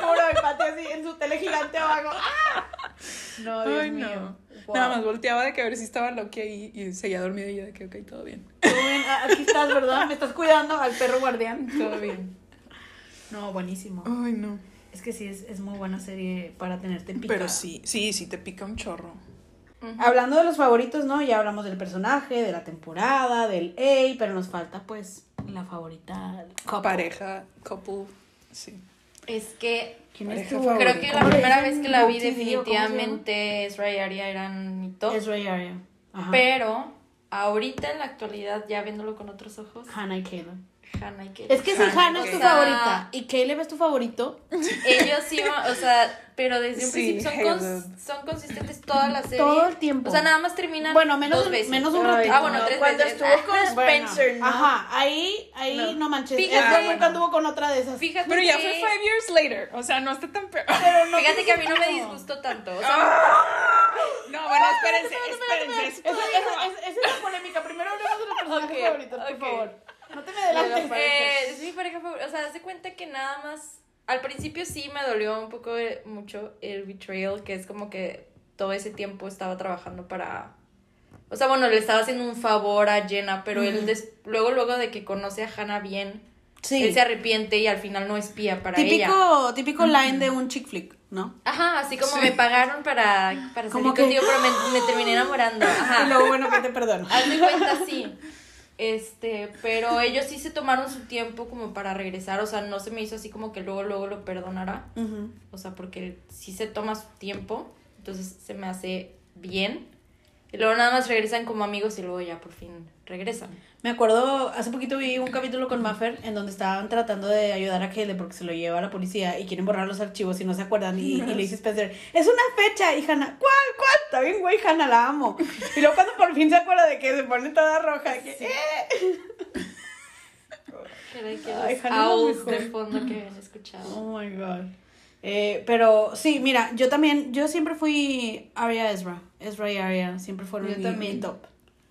¿no? Puro empate así en su tele gigante abajo. ¡Ah! (laughs) No, Dios Ay, mío. no. Wow. Nada más volteaba de que a ver si estaba Loki ahí y seguía dormido y yo de que, ok, todo bien. Todo bien, aquí estás, ¿verdad? Me estás cuidando al perro guardián. Todo bien. No, buenísimo. Ay, no. Es que sí, es, es muy buena serie para tenerte picada. Pero sí, sí, sí te pica un chorro. Hablando de los favoritos, ¿no? Ya hablamos del personaje, de la temporada, del A, pero nos falta, pues, la favorita. couple. Pareja, couple, sí. Es que ¿Quién es tu favorita. creo que la ¿Cómo le primera vez que la vi definitivamente Ezra y Aria eran mi top. Es Ray Aria. Ajá. Pero ahorita en la actualidad, ya viéndolo con otros ojos, Hannah y Caleb. Hannah y Caleb. Es que si Hannah Hannah es tu o sea, favorita y Caleb es tu favorito, Ellos sí, o sea, pero desde un Sí, principio son, cons- son consistentes toda la serie. Todo el tiempo. O sea, nada más terminan Bueno, menos dos veces. menos un ratito. Ah, bueno, No, tres cuando veces. estuvo con Ah, Bueno, Spencer, ¿no? Ajá, ahí, ahí no, No. manches. Fíjate. Ah, nunca anduvo con otra de esas. Fíjate Pero ya que, fue five years later, o sea, no está tan peor. Pero no Fíjate que a mí no me no. disgustó tanto. O sea, No, bueno, espérense, espérense. Esa, es la polémica. Primero hablemos de los personajes favoritos, por favor. No te me adelantes. eh, es mi pareja favorita. O sea, haz de cuenta que nada más. Al principio sí me dolió un poco eh, mucho el betrayal, que es como que todo ese tiempo estaba trabajando para. O sea, bueno, le estaba haciendo un favor a Jenna, pero él des- luego, luego de que conoce a Hannah bien, Sí. él se arrepiente y al final no espía para ella. Típico, típico line de un chick flick, ¿no? Ajá, así como me pagaron para, para salir que- contigo, pero me, me terminé enamorando. Ajá. (laughs) Y luego, bueno, que te perdono. Haz de cuenta, sí. Este, pero ellos sí se tomaron su tiempo como para regresar, o sea, no se me hizo así como que luego, luego lo perdonara, Ujú. o sea, porque sí se toma su tiempo, entonces se me hace bien. Y luego nada más regresan como amigos y luego ya por fin regresan. Me acuerdo, hace poquito vi un capítulo con Maffer en donde estaban tratando de ayudar a Caleb porque se lo lleva a la policía y quieren borrar los archivos y no se acuerdan. Y, y le dice Spencer, es una fecha. Y Hannah, ¿cuál? ¿Cuál? Está bien, güey, Hannah, la amo. Y luego cuando por fin se acuerda de que se pone toda roja, de que, "Eh". Era que Ay, owls de fondo que habían escuchado. Oh my god. Eh, pero sí, mira, yo también, yo siempre fui Aria Ezra. Ezra y Aria siempre fueron Yo mi, también. mi top.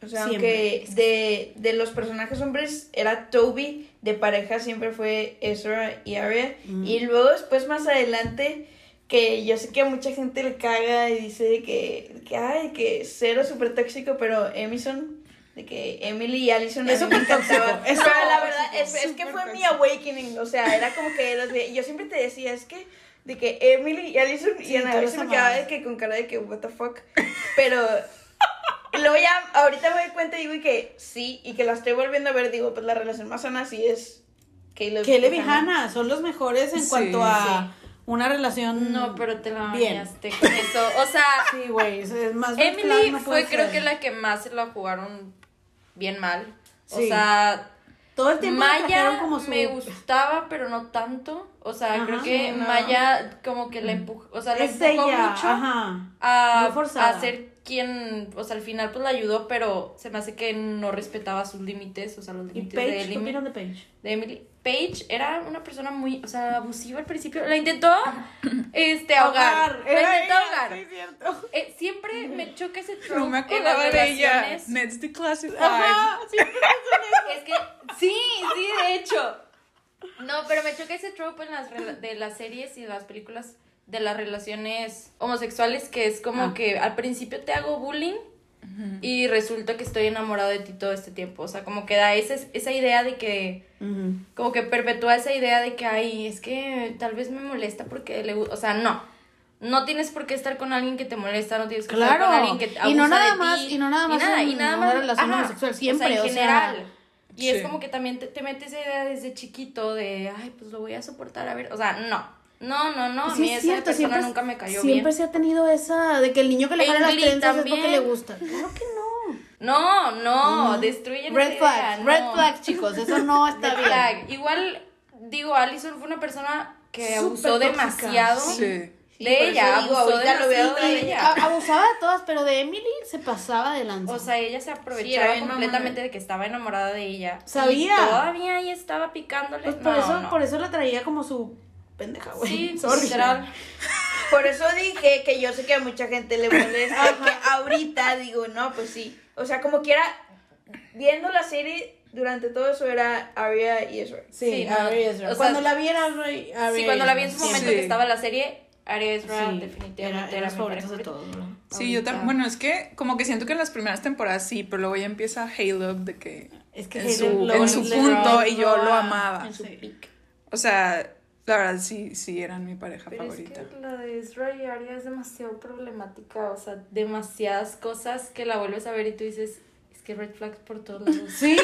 O sea, Siempre. aunque de, de los personajes hombres era Toby, de pareja siempre fue Ezra y Arya. Mm. Y luego después más adelante, que yo sé que a mucha gente le caga y dice de que, de que ay, que cero súper tóxico, pero Emison, de que Emily y Allison a Es mí me encantaba. Pero la verdad, es, es que fue mi tóxico. awakening, o sea, era como que los ve- yo siempre te decía, es que de que Emily y Allison Sí, y Ana tú a los veces me quedaba de que con cara de que what the fuck, pero luego ya ahorita me doy cuenta y digo que sí y que la estoy volviendo a ver digo pues la relación más sana sí es Caleb, Caleb y Hannah. Hannah son los mejores en Sí, cuanto a una relación. No, pero te la Bien. bañaste con eso. O sea, (laughs) Sí, güey, es es más red flag Emily no fue creo que la que más se la jugaron bien mal. O Sí. sea, Todo el tiempo Maya trajeron como su... me gustaba, pero no tanto. O sea, Ajá. creo que Sí, no. Maya como que la empujó, o sea, la empujó ella, mucho ajá. a, a ser quien, o sea, al final pues la ayudó, pero se me hace que no respetaba sus límites, o sea, los ¿Y límites de, ¿Qué Emily, opinan de Paige? de Emily. Paige era una persona muy, o sea, abusiva al principio. La intentó este ahogar. La intentó ella, ahogar. sí, cierto. Eh, siempre me choca ese trope No me en las acordaba de ella. Ned's Declassified. Ajá, siempre Es que sí, sí, de hecho. No, pero me choca ese trope en las rela- de las series y las películas de las relaciones homosexuales que es como Ah. que al principio te hago bullying y resulta que estoy enamorado de ti todo este tiempo. O sea, como que da esa, esa idea de que como que perpetúa esa idea de que, ay, es que tal vez me molesta porque le gusta. O sea, no. No tienes por qué estar con alguien que te molesta, no tienes que estar Claro. con alguien que Y no abusa nada de ti, más- y no nada más en y nada una más- relación ajá, homosexual, o sea, siempre, en o sea, general. y sí. es como que también te, te metes esa idea desde chiquito de, ay, pues lo voy a soportar, a ver. O sea, no. No, no, no. A Sí, mí es esa cierto, persona siempre, nunca me cayó siempre bien. se ha tenido esa de que el niño que le jala las trenzas es también. porque le gusta. Claro que no. No, no, destruyen Red idea, red no. flags, chicos, eso no (laughs) está Red bien. flag. Igual, digo, Allison fue una persona que abusó tóxica. demasiado Sí. de Sí, ella, digo, abusó lo veo de ella. A- abusaba de todas, pero de Emily se pasaba de lanza. O sea, ella se aprovechaba completamente de que estaba enamorada de ella. Sabía. Y todavía ahí estaba picándole. pues por No, eso, no. por eso la traía como su pendeja, güey. Sí, (laughs) Sorry. literal. Por eso dije que yo sé que a mucha gente le molesta que ahorita digo, no, pues sí. O sea, como quiera, viendo la serie durante todo eso era Arya y Ezra. Sí, Sí, no, Ari Ezra. o sea, cuando la vi era Ari Sí, cuando la vi en su momento Sí. que estaba la serie, Aria Ezra Sí, definitivamente era, era, de todos, ¿no? Sí, yo Ahorita. también. Bueno, es que como que siento que en las primeras temporadas sí, pero luego ya empieza Halo de que. Es que en Halo su, lo- en su punto y yo lo amaba. en su Sí. pick. O sea, la verdad sí, sí eran mi pareja Pero favorita. es que la de Ezra y Arya es demasiado problemática, o sea, demasiadas cosas que la vuelves a ver y tú dices, es que red flags por todos lados. (laughs) Sí,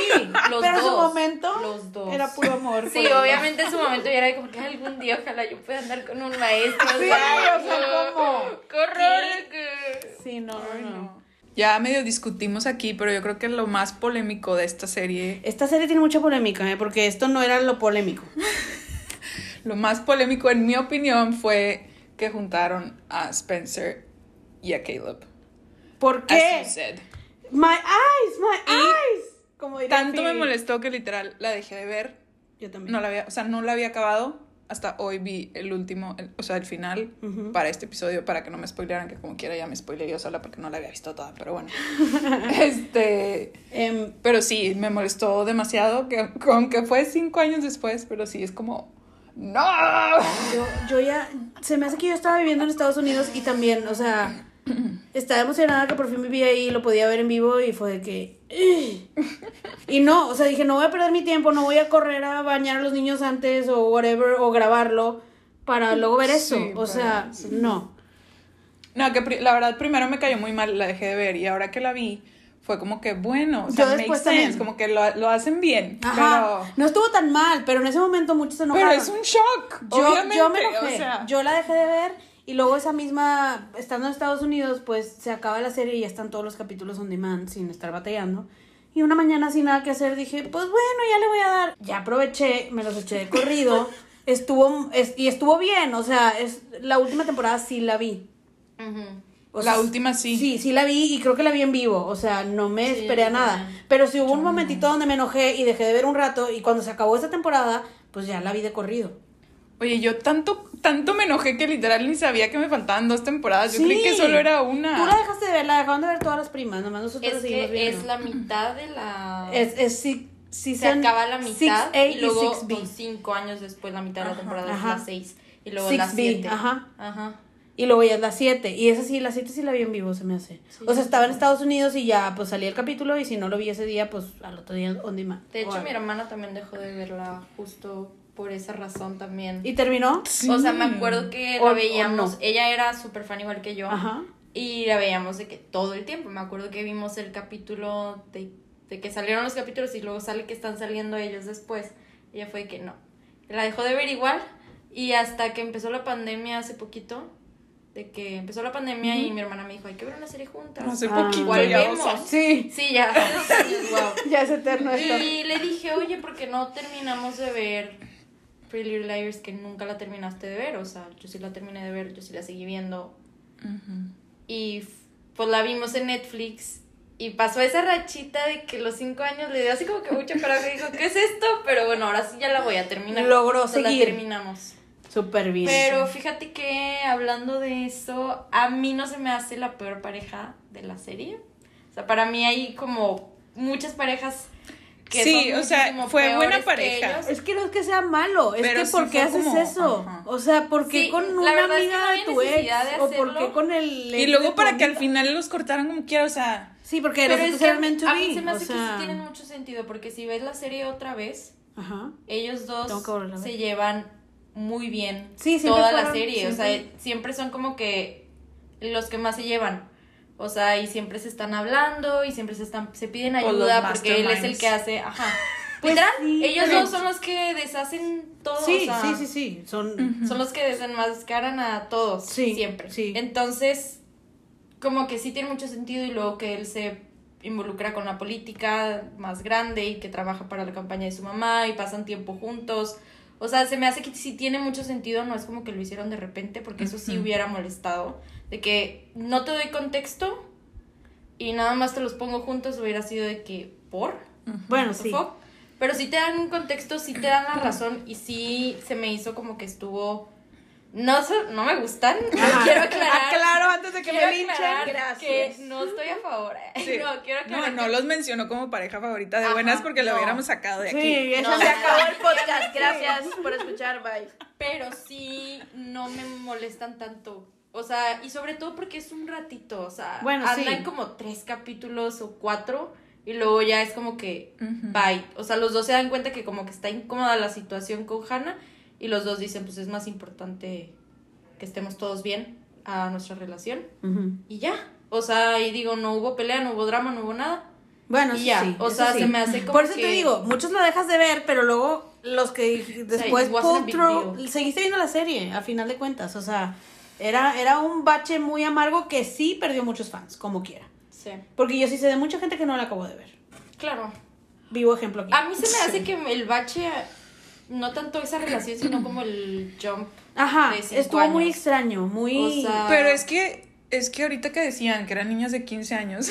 Los pero en su dos, momento los dos. era puro amor. Sí, obviamente en su momento ya era como que algún día ojalá yo pueda andar con un maestro. Sí, o sea, ¿cómo? ¡Qué horror! que- Sí, no, Ay, no, no. no. Ya medio discutimos aquí, pero yo creo que lo más polémico de esta serie, Esta serie tiene mucha polémica, ¿eh? porque esto no era lo polémico. (laughs) lo más polémico en mi opinión fue que juntaron a Spencer y a Caleb. ¿Por As qué? you said. My eyes, my Y eyes. Como Tanto me molestó que literal la dejé de ver. Yo también. No la había, o sea, no la había acabado. Hasta hoy vi el último, el- o sea, el final para este episodio, para que no me spoilearan, que como quiera ya me spoileé yo sola porque no la había visto toda, pero bueno. (laughs) este, Em, pero sí, me molestó demasiado, que aunque fue cinco años después, pero sí, es como, ¡No! yo, yo ya, se me hace que yo estaba viviendo en Estados Unidos y también, o sea, estaba emocionada que por fin vivía ahí y lo podía ver en vivo y fue de que... Y no, o sea, dije, no voy a perder mi tiempo, no voy a correr a bañar a los niños antes o whatever, o grabarlo para luego ver eso. Sí, o sea, no. No, que la verdad primero me cayó muy mal, la dejé de ver y ahora que la vi fue como que bueno, o sea, Yo makes sense, también. como que lo, lo hacen bien, Ajá, pero no estuvo tan mal, pero en ese momento muchos se enojaron. pero es un shock, yo, obviamente, yo me enojé. o sea, Yo la dejé de ver y luego esa misma, estando en Estados Unidos, pues se acaba la serie y ya están todos los capítulos on demand sin estar batallando. Y una mañana sin nada que hacer dije, pues bueno, ya le voy a dar. Ya aproveché, me los eché de corrido. (laughs) estuvo, es- y estuvo bien, o sea, es, la última temporada sí la vi. Ujú. O La sea, última sí. Sí, sí la vi y creo que la vi en vivo. O sea, no me Sí, esperé a nada. Pero sí hubo un momentito donde me enojé y dejé de ver un rato. Y cuando se acabó esta temporada, pues ya la vi de corrido. Oye, yo tanto, tanto me enojé que literal ni sabía que me faltaban dos temporadas. Yo Sí. creí que solo era una. Tú la dejaste de ver, la dejaron de ver todas las primas. Nomás nosotros la Es seguimos que viendo. es la mitad de la... Es, es si- se acaba la mitad 6A y luego 6B. son cinco años después la mitad de la temporada Ajá. es la 6 y luego la 6B, 7. ajá. Ajá. Y luego ya es la 7. Y esa sí, la 7 sí la vi en vivo, se me hace. Sí, o sea, sí, estaba en. Estados Unidos y ya, pues salía el capítulo. Y si no lo vi ese día, pues al otro día on demand. De hecho, mi hermana también dejó de verla justo por esa razón también. ¿Y terminó? Sí. O sea, me acuerdo que O- la veíamos, no. ella era súper fan igual que yo. Ajá. Y la veíamos de que todo el tiempo. Me acuerdo que vimos el capítulo de, de que salieron los capítulos y luego sale que están saliendo ellos después. Ella fue de que no. La dejó de ver igual. Y hasta que empezó la pandemia hace poquito. De que empezó la pandemia y mi hermana me dijo, hay que ver una serie juntas. Hace Ah. poquito ¿Cuál ya, vemos? Sí. Sí, ya. (laughs) wow. Ya es eterno esto. Y le dije, oye, ¿por qué no terminamos de ver Pretty Little Liars que nunca la terminaste de ver? O sea, yo sí la terminé de ver, yo sí la seguí viendo. Y pues la vimos en Netflix. Y pasó esa rachita de que los cinco años le dio así como que mucho coraje. Dijo, ¿qué es esto? Pero bueno, ahora sí ya la voy a terminar. Logró Entonces seguir. La terminamos. Súper bien. Pero fíjate que hablando de eso, a mí no se me hace la peor pareja de la serie. O sea, para mí hay como muchas parejas que Sí, son o sea, fue buena que pareja. Es que no es que sea malo, es Pero que sí ¿por qué haces como- eso? ajá. O sea, ¿por qué Sí, con una que amiga no de tu ex? de ¿O por qué con el Y luego para que al final los cortaran como quiera, o sea. Sí, porque Pero es que eran meant to a mí se me o hace que sea, sí tienen mucho sentido, porque si ves la serie otra vez, Ajá. ellos dos que se llevan muy bien Sí, siempre toda la serie. O sea, siempre. siempre son como que los que más se llevan. O sea, y siempre se están hablando y siempre se están se piden ayuda porque él es el que hace, ajá. (laughs) Pues sí, ellos dos son los que deshacen todo. Sí, o sea, sí, sí, sí. Son. Son los que desenmascaran a todos. Sí, Siempre. sí. Entonces, como que sí tiene mucho sentido y luego que él se involucra con la política más grande y que trabaja para la campaña de su mamá y pasan tiempo juntos. O sea, se me hace que sí tiene mucho sentido, no es como que lo hicieron de repente, porque eso sí hubiera molestado. De que no te doy contexto y nada más te los pongo juntos, hubiera sido de que, ¿por? Bueno, sí. Pero sí te dan un contexto, sí te dan la razón y sí se me hizo como que estuvo... No, no me gustan, (laughs) Ajá. quiero aclarar. Aclaro antes de que me linchen. gracias. Que no estoy a favor. Sí. No, quiero No, aclarar. no que- los mencionó como pareja favorita de Ajá, buenas porque lo no. hubiéramos sacado de aquí. Sí, eso No, Se acabó el podcast. Gracias por escuchar. Bye. Pero sí no me molestan tanto. O sea, y sobre todo porque es un ratito. O sea, Bueno, andan sí. como tres capítulos o cuatro. Y luego ya es como que bye. O sea, los dos se dan cuenta que como que está incómoda la situación con Hannah. Y los dos dicen, pues es más importante que estemos todos bien a nuestra relación. Y ya. O sea, y digo, no hubo pelea, no hubo drama, no hubo nada. Bueno, Y sí, ya, sí, o eso sea, sí. se me hace como Por eso que- te digo, muchos lo dejas de ver, pero luego los que después through, deal. seguiste viendo la serie, a final de cuentas. O sea, era, era un bache muy amargo que sí perdió muchos fans, como quiera. Sí. Porque yo sí sé de mucha gente que no la acabo de ver. Claro. Vivo ejemplo aquí. A mí se me hace (laughs) que el bache, no tanto esa relación, sino como el jump. Ajá, de estuvo muy extraño, muy... O sea, Pero es que, es que ahorita que decían que eran niñas de 15 años,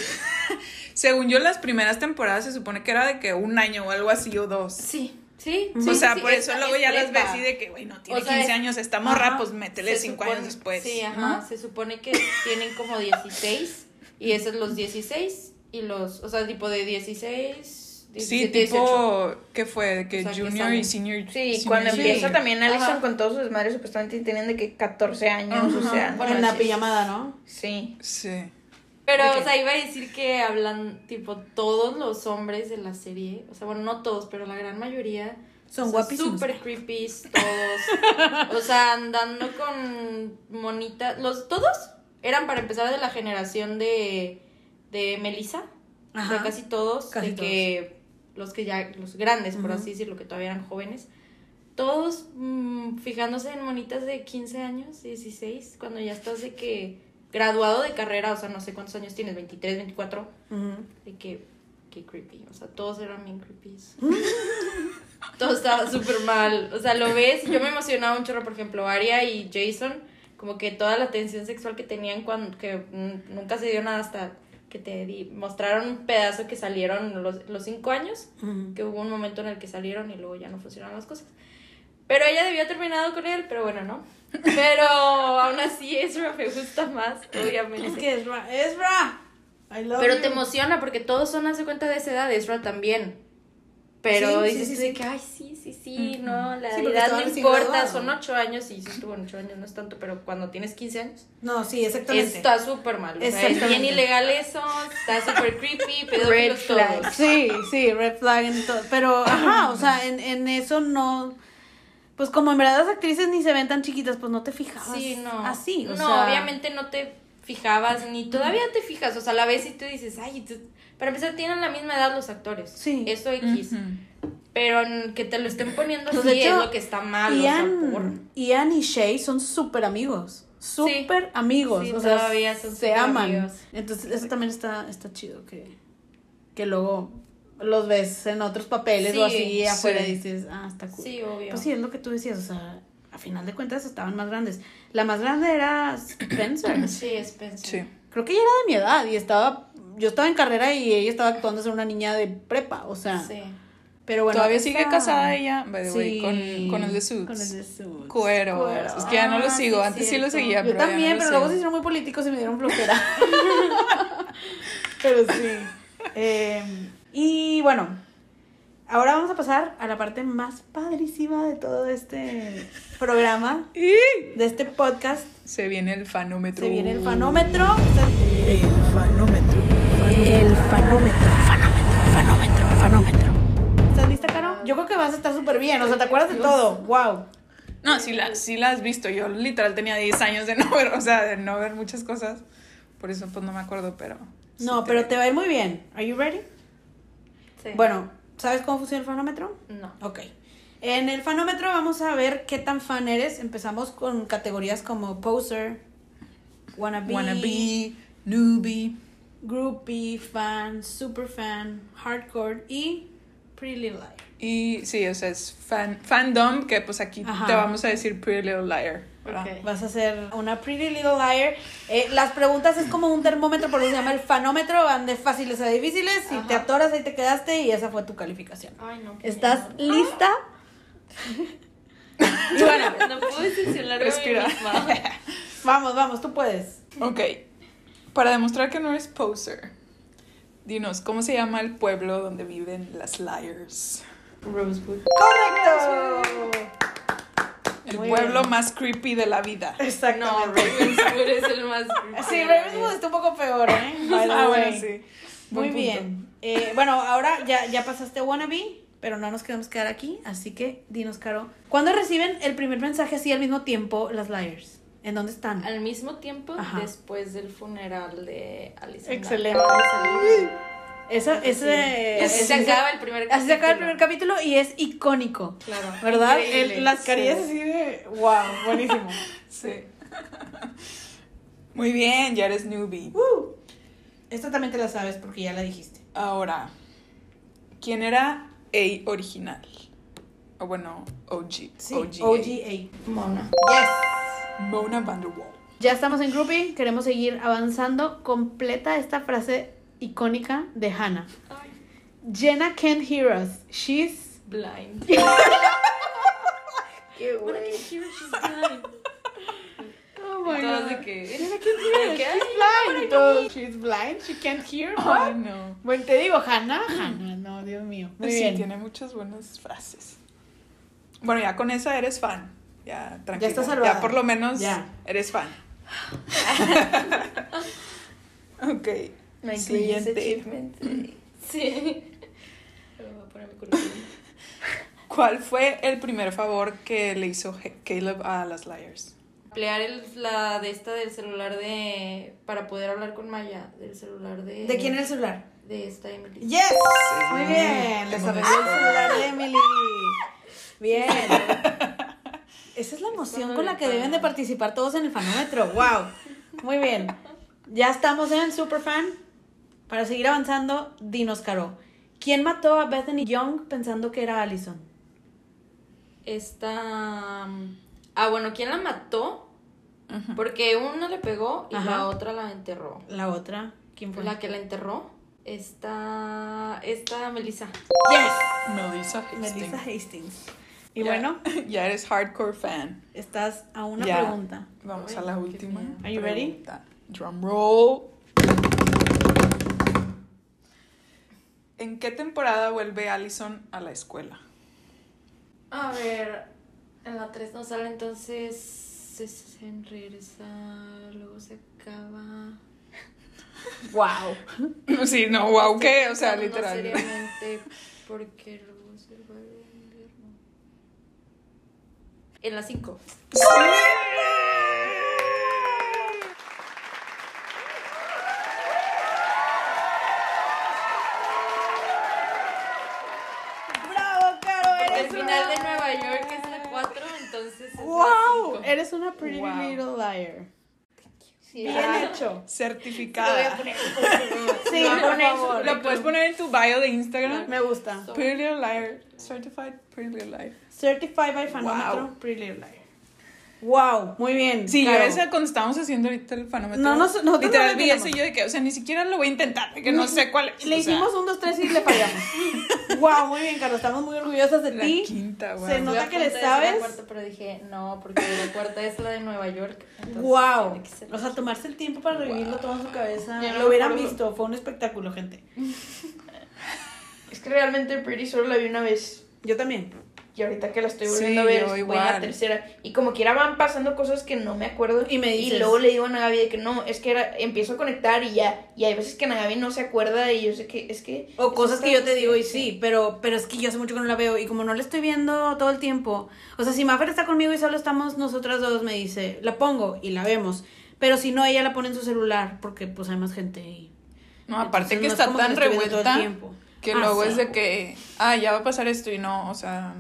(laughs) según yo las primeras temporadas se supone que era de que un año o algo así o dos. Sí, sí. O sea, sí, por es- eso luego es ya las ves y de que, güey, no tiene O sea, 15 es- años, esta morra, Ajá. pues métele Se 5 supone- años después. Sí, ajá. ¿no? Se supone que tienen como 16 y esos los 16 y los, o sea, tipo de 16, Sí, 17, 18. tipo, ¿qué fue? De que O sea, que junior y senior. Sí, senior cuando year. empieza también Alison Ajá. con todos sus desmadres, supuestamente tienen de que 14 años, o Ajá. sea. Bueno, en la pijamada, ¿no? Sí. Sí. Pero, o sea, iba a decir que hablan, tipo, todos los hombres de la serie, o sea, bueno, no todos, pero la gran mayoría Son o sea, guapísimos. Súper creepy todos. o sea, andando con monitas. Los, todos eran para empezar de la generación de, de Melissa. O sea, Ajá. casi todos. Casi de que los que ya, los grandes, por Ujú. así decirlo, que todavía eran jóvenes. Todos mm, fijándose en monitas de 15 años, 16, cuando ya estás de que graduado de carrera, o sea, no sé cuántos años tienes, 23, 24, Ujú. de que, que creepy, o sea, todos eran bien creepies. (laughs) Todo estaba súper mal, o sea, lo ves, yo me emocionaba un chorro, por ejemplo, Aria y Jason, como que toda la tensión sexual que tenían cuando, que mm, nunca se dio nada hasta que te di- mostraron un pedazo que salieron los, los cinco años, que hubo un momento en el que salieron y luego ya no funcionaron las cosas. Pero ella debió haber terminado con él, pero bueno, no. (laughs) Pero aún así Ezra me gusta más, obviamente. Es que Ezra, Ezra, I love Pero you. te emociona porque todos son, hace cuenta de esa edad, Ezra también. Pero Sí, dices sí, tú de sí. que, ay, sí, sí, sí, no, la edad no importa, son ocho años y dices tú, bueno, ocho años no es tanto, pero cuando tienes 15 años, No, sí, exactamente. está súper mal. O sea, es bien ilegal eso, está súper creepy, (laughs) Red pedófilos flag. todos. Sí, sí, red flag en todo. Pero, ajá, o sea, en, en eso no. Pues como en verdad las actrices ni se ven tan chiquitas, pues no te fijabas. Sí, no. Así, o no, sea. obviamente no te fijabas, ni todavía te fijas, o sea, la ves y tú dices, ay, tú- para empezar tienen la misma edad los actores. Sí. Eso X. Pero que te lo estén poniendo así Pues, hecho, es lo que está mal. o sea, por- Ian, Ian y Shay son súper amigos. Súper amigos. Sí, o sea, todavía son se aman. amigos. Entonces, eso también está, está chido que, que luego los ves en otros papeles Sí, o así afuera sí. y dices, ah, está cool. Sí, obvio. Pues sí, es lo que tú decías, o sea, a final de cuentas estaban más grandes. La más grande era Spencer. (clears throat) Sí, Spencer. Sí. Creo que ella era de mi edad y estaba, yo estaba en carrera y ella estaba actuando ser una niña de prepa, o sea. Sí. Pero bueno. Todavía esa- sigue casada ella, by the way, Sí, con, con el de Suits. Con el de Suits. Cuero. Cuero. Es que ya no lo Ah, sigo. sí, Antes sí lo seguía, Yo pero también, no pero luego se hicieron muy políticos y me dieron flojera. (laughs) (laughs) pero sí. (laughs) Eh, y bueno, ahora vamos a pasar a la parte más padrísima de todo este programa, Y de este podcast. se viene el fanómetro. Se viene el fanómetro. El fanómetro. El fanómetro. Fanómetro. Fanómetro. Fanómetro. ¿Estás lista, Caro? Yo creo que vas a estar súper bien. O sea, ¿te acuerdas de todo? ¡Wow! No, sí la, sí la has visto. Yo literal tenía 10 años de no ver, o sea, de no ver muchas cosas. Por eso pues no me acuerdo, pero... sí No, pero te va a ir muy bien. ¿Are you ready? Sí. Bueno, ¿Sabes cómo funciona el fanómetro? No. Ok. En el fanómetro vamos a ver qué tan fan eres. Empezamos con categorías como poser, wannabe, Wannabe, newbie. groupie, fan, super fan, hardcore y pretty little liar. Y sí, o sea, es fan, fandom, que pues aquí Ajá. te vamos a decir Pretty Little Liar. Vas a hacer una pretty little liar. Eh, las preguntas es como un termómetro, por eso se llama el fanómetro. Van de fáciles a difíciles. Si te atoras, ahí te quedaste y esa fue tu calificación. Ay, no. qué ¿Estás miedo. lista? (laughs) y bueno, No puedo decepcionar de mí Respira. misma. (laughs) vamos, vamos, tú puedes. Ok. Para demostrar que no eres poser, dinos, ¿cómo se llama el pueblo donde viven las liars? Rosewood. ¡Correcto! El Muy pueblo bien. más creepy de la vida. No, Exactamente. Ravenswood es el más. Sí, Ravenswood está un poco peor, ¿eh? (laughs) Ah, bueno, sí. Muy Buen bien. Eh, bueno, ahora ya, ya pasaste Wannabe, pero no nos queremos quedar aquí, así que dinos, Caro. ¿Cuándo reciben el primer mensaje así al mismo tiempo las liars? ¿En dónde están? Al mismo tiempo, Ajá. después del funeral de Alison. Excelente. Eso, ese, Y así ese- se acaba el primer Así se acaba el capítulo. primer capítulo y es icónico. Claro. ¿Verdad? El- las carillas así de. ¡Wow! Buenísimo. (laughs) Sí. Muy bien, ya eres newbie. Uh, esta también te la sabes porque ya la dijiste. Ahora, ¿quién era A original? O bueno, OG. Sí, OGA. OGA. Mona. Yes. Mona Vanderwall. Ya estamos en groupie, queremos seguir avanzando. Completa esta frase icónica de Hannah. Ay, Jenna can't hear us. She's. blind. (laughs) Qué hear, she's blind. Oh Y todos de que. Jenna can't hear us. ¿Qué? She's blind. She's blind. She can't hear. Ay, What? no. Bueno, te digo, Hannah. Hannah, no, Dios mío. Muy sí, bien. tiene muchas buenas frases. Bueno, ya con esa eres fan. Ya, tranquila. está salvada. Ya por lo menos Ya. eres fan. (laughs) (laughs) ok. My Siguiente. achievement. Sí. (laughs) Lo voy a poner mi. (laughs) ¿Cuál fue el primer favor que le hizo Caleb a las Liars? Ampliar el, la de esta del celular de. Para poder hablar con Maya. Del celular de. ¿De quién es el celular? De esta Emily. Yes. Muy bien. Les arregló el celular de Emily. Bien. Esa es la emoción con la que deben de participar todos en el fanómetro. Wow. Muy bien. Ya estamos en Superfan. Para seguir avanzando, dinos, Caro. ¿Quién mató a Bethany Young pensando que era Allison? Esta. mm, Ah, bueno, ¿quién la mató? Porque una le pegó y Ajá. la otra la enterró. La otra. ¿Quién fue? La que la enterró. Esta. Esta Melissa. Yes. Melissa Hastings. Melissa Hastings. Y Ya- bueno, (laughs) Ya eres hardcore fan. estás a una Ya. pregunta. Vamos Ay, a la última. Are you ready? Drum roll. ¿En qué temporada vuelve Allison a la escuela? A ver, en la 3 no sale, entonces se, se regresa, luego se acaba. Wow. (laughs) Sí, no, wow, ¿qué? O sea, No, literal. seriamente, porque luego se va el invierno. En la 5. ¡Bravo, Caro! El Eres final de una... Nueva York es la 4, entonces es ¡Wow! la 5. Eres una pretty Wow. Liar. Sí, Bien ah, hecho. Certificada. Sí, a por favor. Lo puedes poner en tu bio de Instagram. Me gusta. Pretty Little Liar. Certified Pretty Little Liar. Certified by Fanómetro, Wow. Pretty Little Liar. Wow, muy bien. Sí, Caro. yo esa cuando estábamos haciendo ahorita el fanómetro. No, no, nosotros no literal lo vi eso yo de que, o sea, ni siquiera lo voy a intentar, que no sé cuál es. Le o sea, hicimos un, dos, tres y le fallamos. (laughs) wow, muy bien, Carlos. Estamos muy orgullosas de la ti. quinta, wow. Se nota que le sabes. La cuarta, pero dije, no, porque la cuarta es la de Nueva York. Wow. O sea, tomarse el tiempo para revivirlo todo en su cabeza. Ya no Lo hubieran acuerdo. visto. Fue un espectáculo, gente. (laughs) Es que realmente Pretty solo la vi una vez. Yo también. Y ahorita que la estoy Sí, volviendo a ver, voy igual. la tercera. Y como quiera van pasando cosas que no me acuerdo. Y me dices- luego le digo a Nagabi de que no, es que era, empiezo a conectar y ya. Y hay veces que Nagabi no se acuerda y yo sé que es que. O cosas que yo te digo y Sí. sí, pero, pero es que yo hace mucho que no la veo y como no la estoy viendo todo el tiempo, o sea, si Maffer está conmigo y solo estamos nosotras dos, me dice, la pongo y la vemos, pero si no, ella la pone en su celular porque pues hay más gente y... No, aparte Entonces, que no está tan viendo todo el revuelta tiempo. Que Ah, luego sí. es de que, ah, ya va a pasar esto y no, o sea.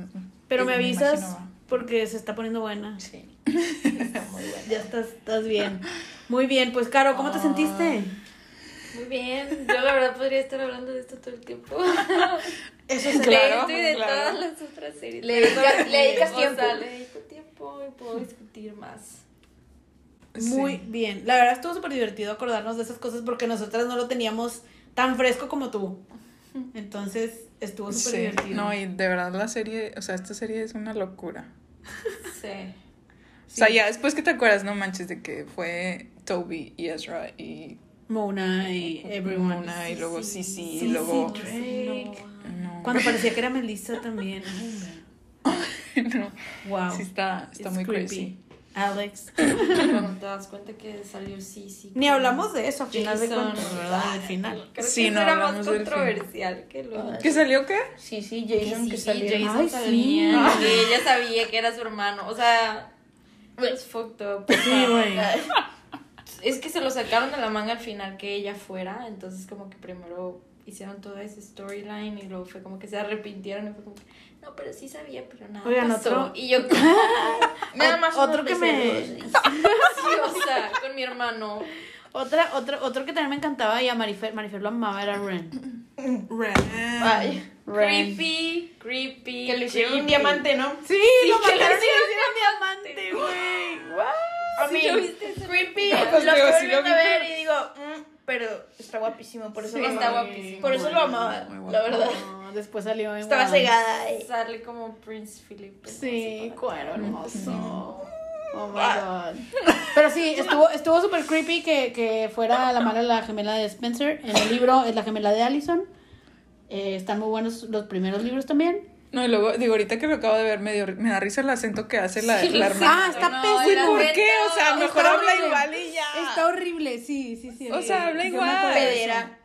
Pero me avisas porque se está poniendo buena. Sí. (laughs) Está muy bueno. Ya estás, estás bien. Muy bien, pues Caro, ¿cómo te sentiste? Muy bien, yo la verdad podría estar hablando de esto todo el tiempo. (laughs) Eso se Claro, de esto y de claro. todas las otras series. Le dedica- le dedicas O sea, tiempo. le dedico tiempo y puedo discutir más. Muy Sí. bien. La verdad estuvo súper divertido acordarnos de esas cosas porque nosotras no lo teníamos tan fresco como tú. (laughs) Entonces estuvo súper Sí, divertido. no, y de verdad la serie, o sea, esta serie es una locura. (laughs) Sí. O sea, ya después que te acuerdas, no manches, de que fue Toby y Ezra y Mona y everyone. Mona y luego Sisi Sí, y luego... sí, Drake. No. Cuando parecía que era Melissa también. (laughs) no. Wow. Sí está, está It's muy creepy. crazy. Alex. (laughs) Cuando te das cuenta que salió Sisi. Ni con hablamos de eso a final de cuentas, ¿verdad? Al final. Creo Sí, que no eso era más controversial que lo. ¿Qué salió qué? Sí, sí, Jason que sí, salió. Jason Ay, sí. que (laughs) ella sabía que era su hermano. O sea, it's fucked up. Sí, güey. Es que se lo sacaron de la manga al final que ella fuera, entonces como que primero hicieron toda esa storyline y luego fue como que se arrepintieron y fue como que, no, pero sí sabía, pero nada Oigan, pasó. otro- Y yo, (laughs) Nada más Otro que me- (laughs) becerros. o sea, con mi hermano. Otra, otro, otro que también me encantaba y a Marifer, Marifer lo amaba era Ren. Ay, Ren. Creepy, creepy. que le hicieron un diamante, ¿no? Sí, Sí, lo que le mataron hicieron hicieron diamante, güey. What? A mí, creepy, Pues lo sí lo volviendo a ver y digo, mm, pero está guapísimo, por eso Sí, lo está amaba. guapísimo. Por eso lo amaba, Muy guapo. la verdad. No, después salió en Estaba cegada. eh. Sale como Prince Philip. Sí, cuero hermoso. (laughs) Oh my god. Pero sí, estuvo estuvo súper creepy que, que fuera la mala la gemela de Spencer. En el libro es la gemela de Allison. Eh, están muy buenos los primeros libros también. No, y luego, digo, ahorita que lo acabo de ver, me, dio- me da risa el acento que hace la, la hermana. Ah, está No, pésimo. ¿Por qué? O sea, Está mejor habla horrible. igual y ya. Está horrible, sí, sí, sí. O sea, habla Yo me igual.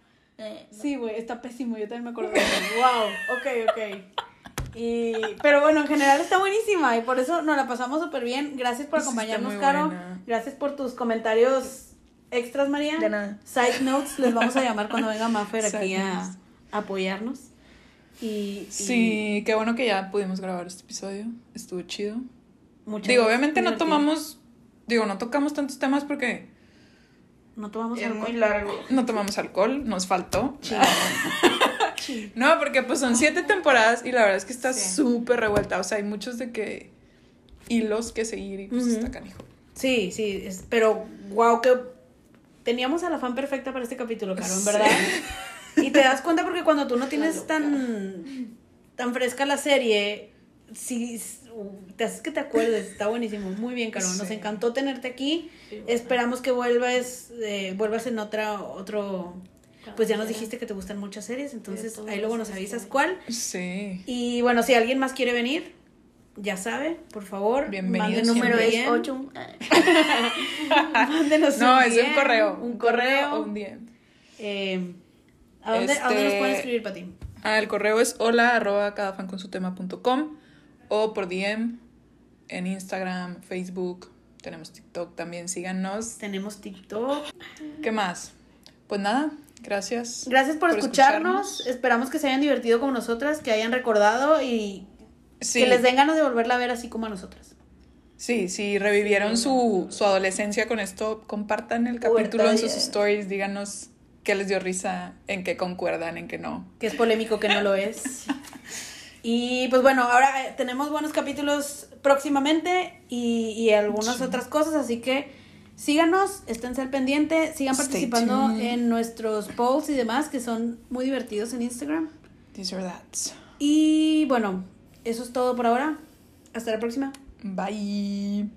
Sí, güey, está pésimo. Yo también me acuerdo de eso. Wow, ok, ok. Y, pero bueno, en general está buenísima y por eso nos la pasamos súper bien. Gracias por Sí, acompañarnos, Caro. buena. Gracias por tus comentarios extras, María. De nada. Side notes les vamos a llamar cuando venga Maffer aquí a apoyarnos. Y, y Sí, qué bueno que ya pudimos grabar este episodio. Estuvo chido. muchas Digo, obviamente no tomamos, digo, no tocamos tantos temas porque No tomamos Es alcohol. muy largo. no tomamos alcohol, nos faltó. (laughs) No, porque pues son siete temporadas y la verdad es que está Sí. súper revuelta. O sea, hay muchos de que hilos que seguir y pues está canijo. Sí, sí, es- pero wow, que teníamos a la fan perfecta para este capítulo, Caro, en Sí. (laughs) Y te das cuenta porque cuando tú no tienes tan, tan fresca la serie, sí, te haces que te acuerdes, está buenísimo, muy bien, Caro, nos Sí. encantó tenerte aquí, esperamos que vuelvas, eh, vuelvas en otra, otro, pues ya nos dijiste que te gustan muchas series, entonces ahí luego nos avisas cuál. Sí. Y bueno, si alguien más quiere venir, ya sabe, por favor, Bienvenido un Número es (laughs) DM. 8. Mándenos No, un es un correo. Un correo. o un DM. Eh, ¿a, dónde, ¿A dónde nos Este- pueden escribir, Pati? El correo es hola arroba cada fan con su tema.com o por DM en Instagram, Facebook, tenemos TikTok también, síganos. Tenemos TikTok. ¿Qué más? Pues nada, gracias. Gracias por, escucharnos. Esperamos que se hayan divertido como nosotras, que hayan recordado y Sí, que les den ganas de volverla a ver así como a nosotras. sí, sí, revivieron su, su adolescencia con esto, compartan el capítulo en sus stories, díganos qué les dio risa, en qué concuerdan, en qué no. Que es polémico, que no lo es. Y pues bueno, ahora eh, tenemos buenos capítulos próximamente y, y algunas otras cosas, así que síganos, esténse al pendiente, sigan participando en nuestros polls y demás que son muy divertidos en Instagram. These or that's. Y bueno, eso es todo por ahora. Hasta la próxima. Bye.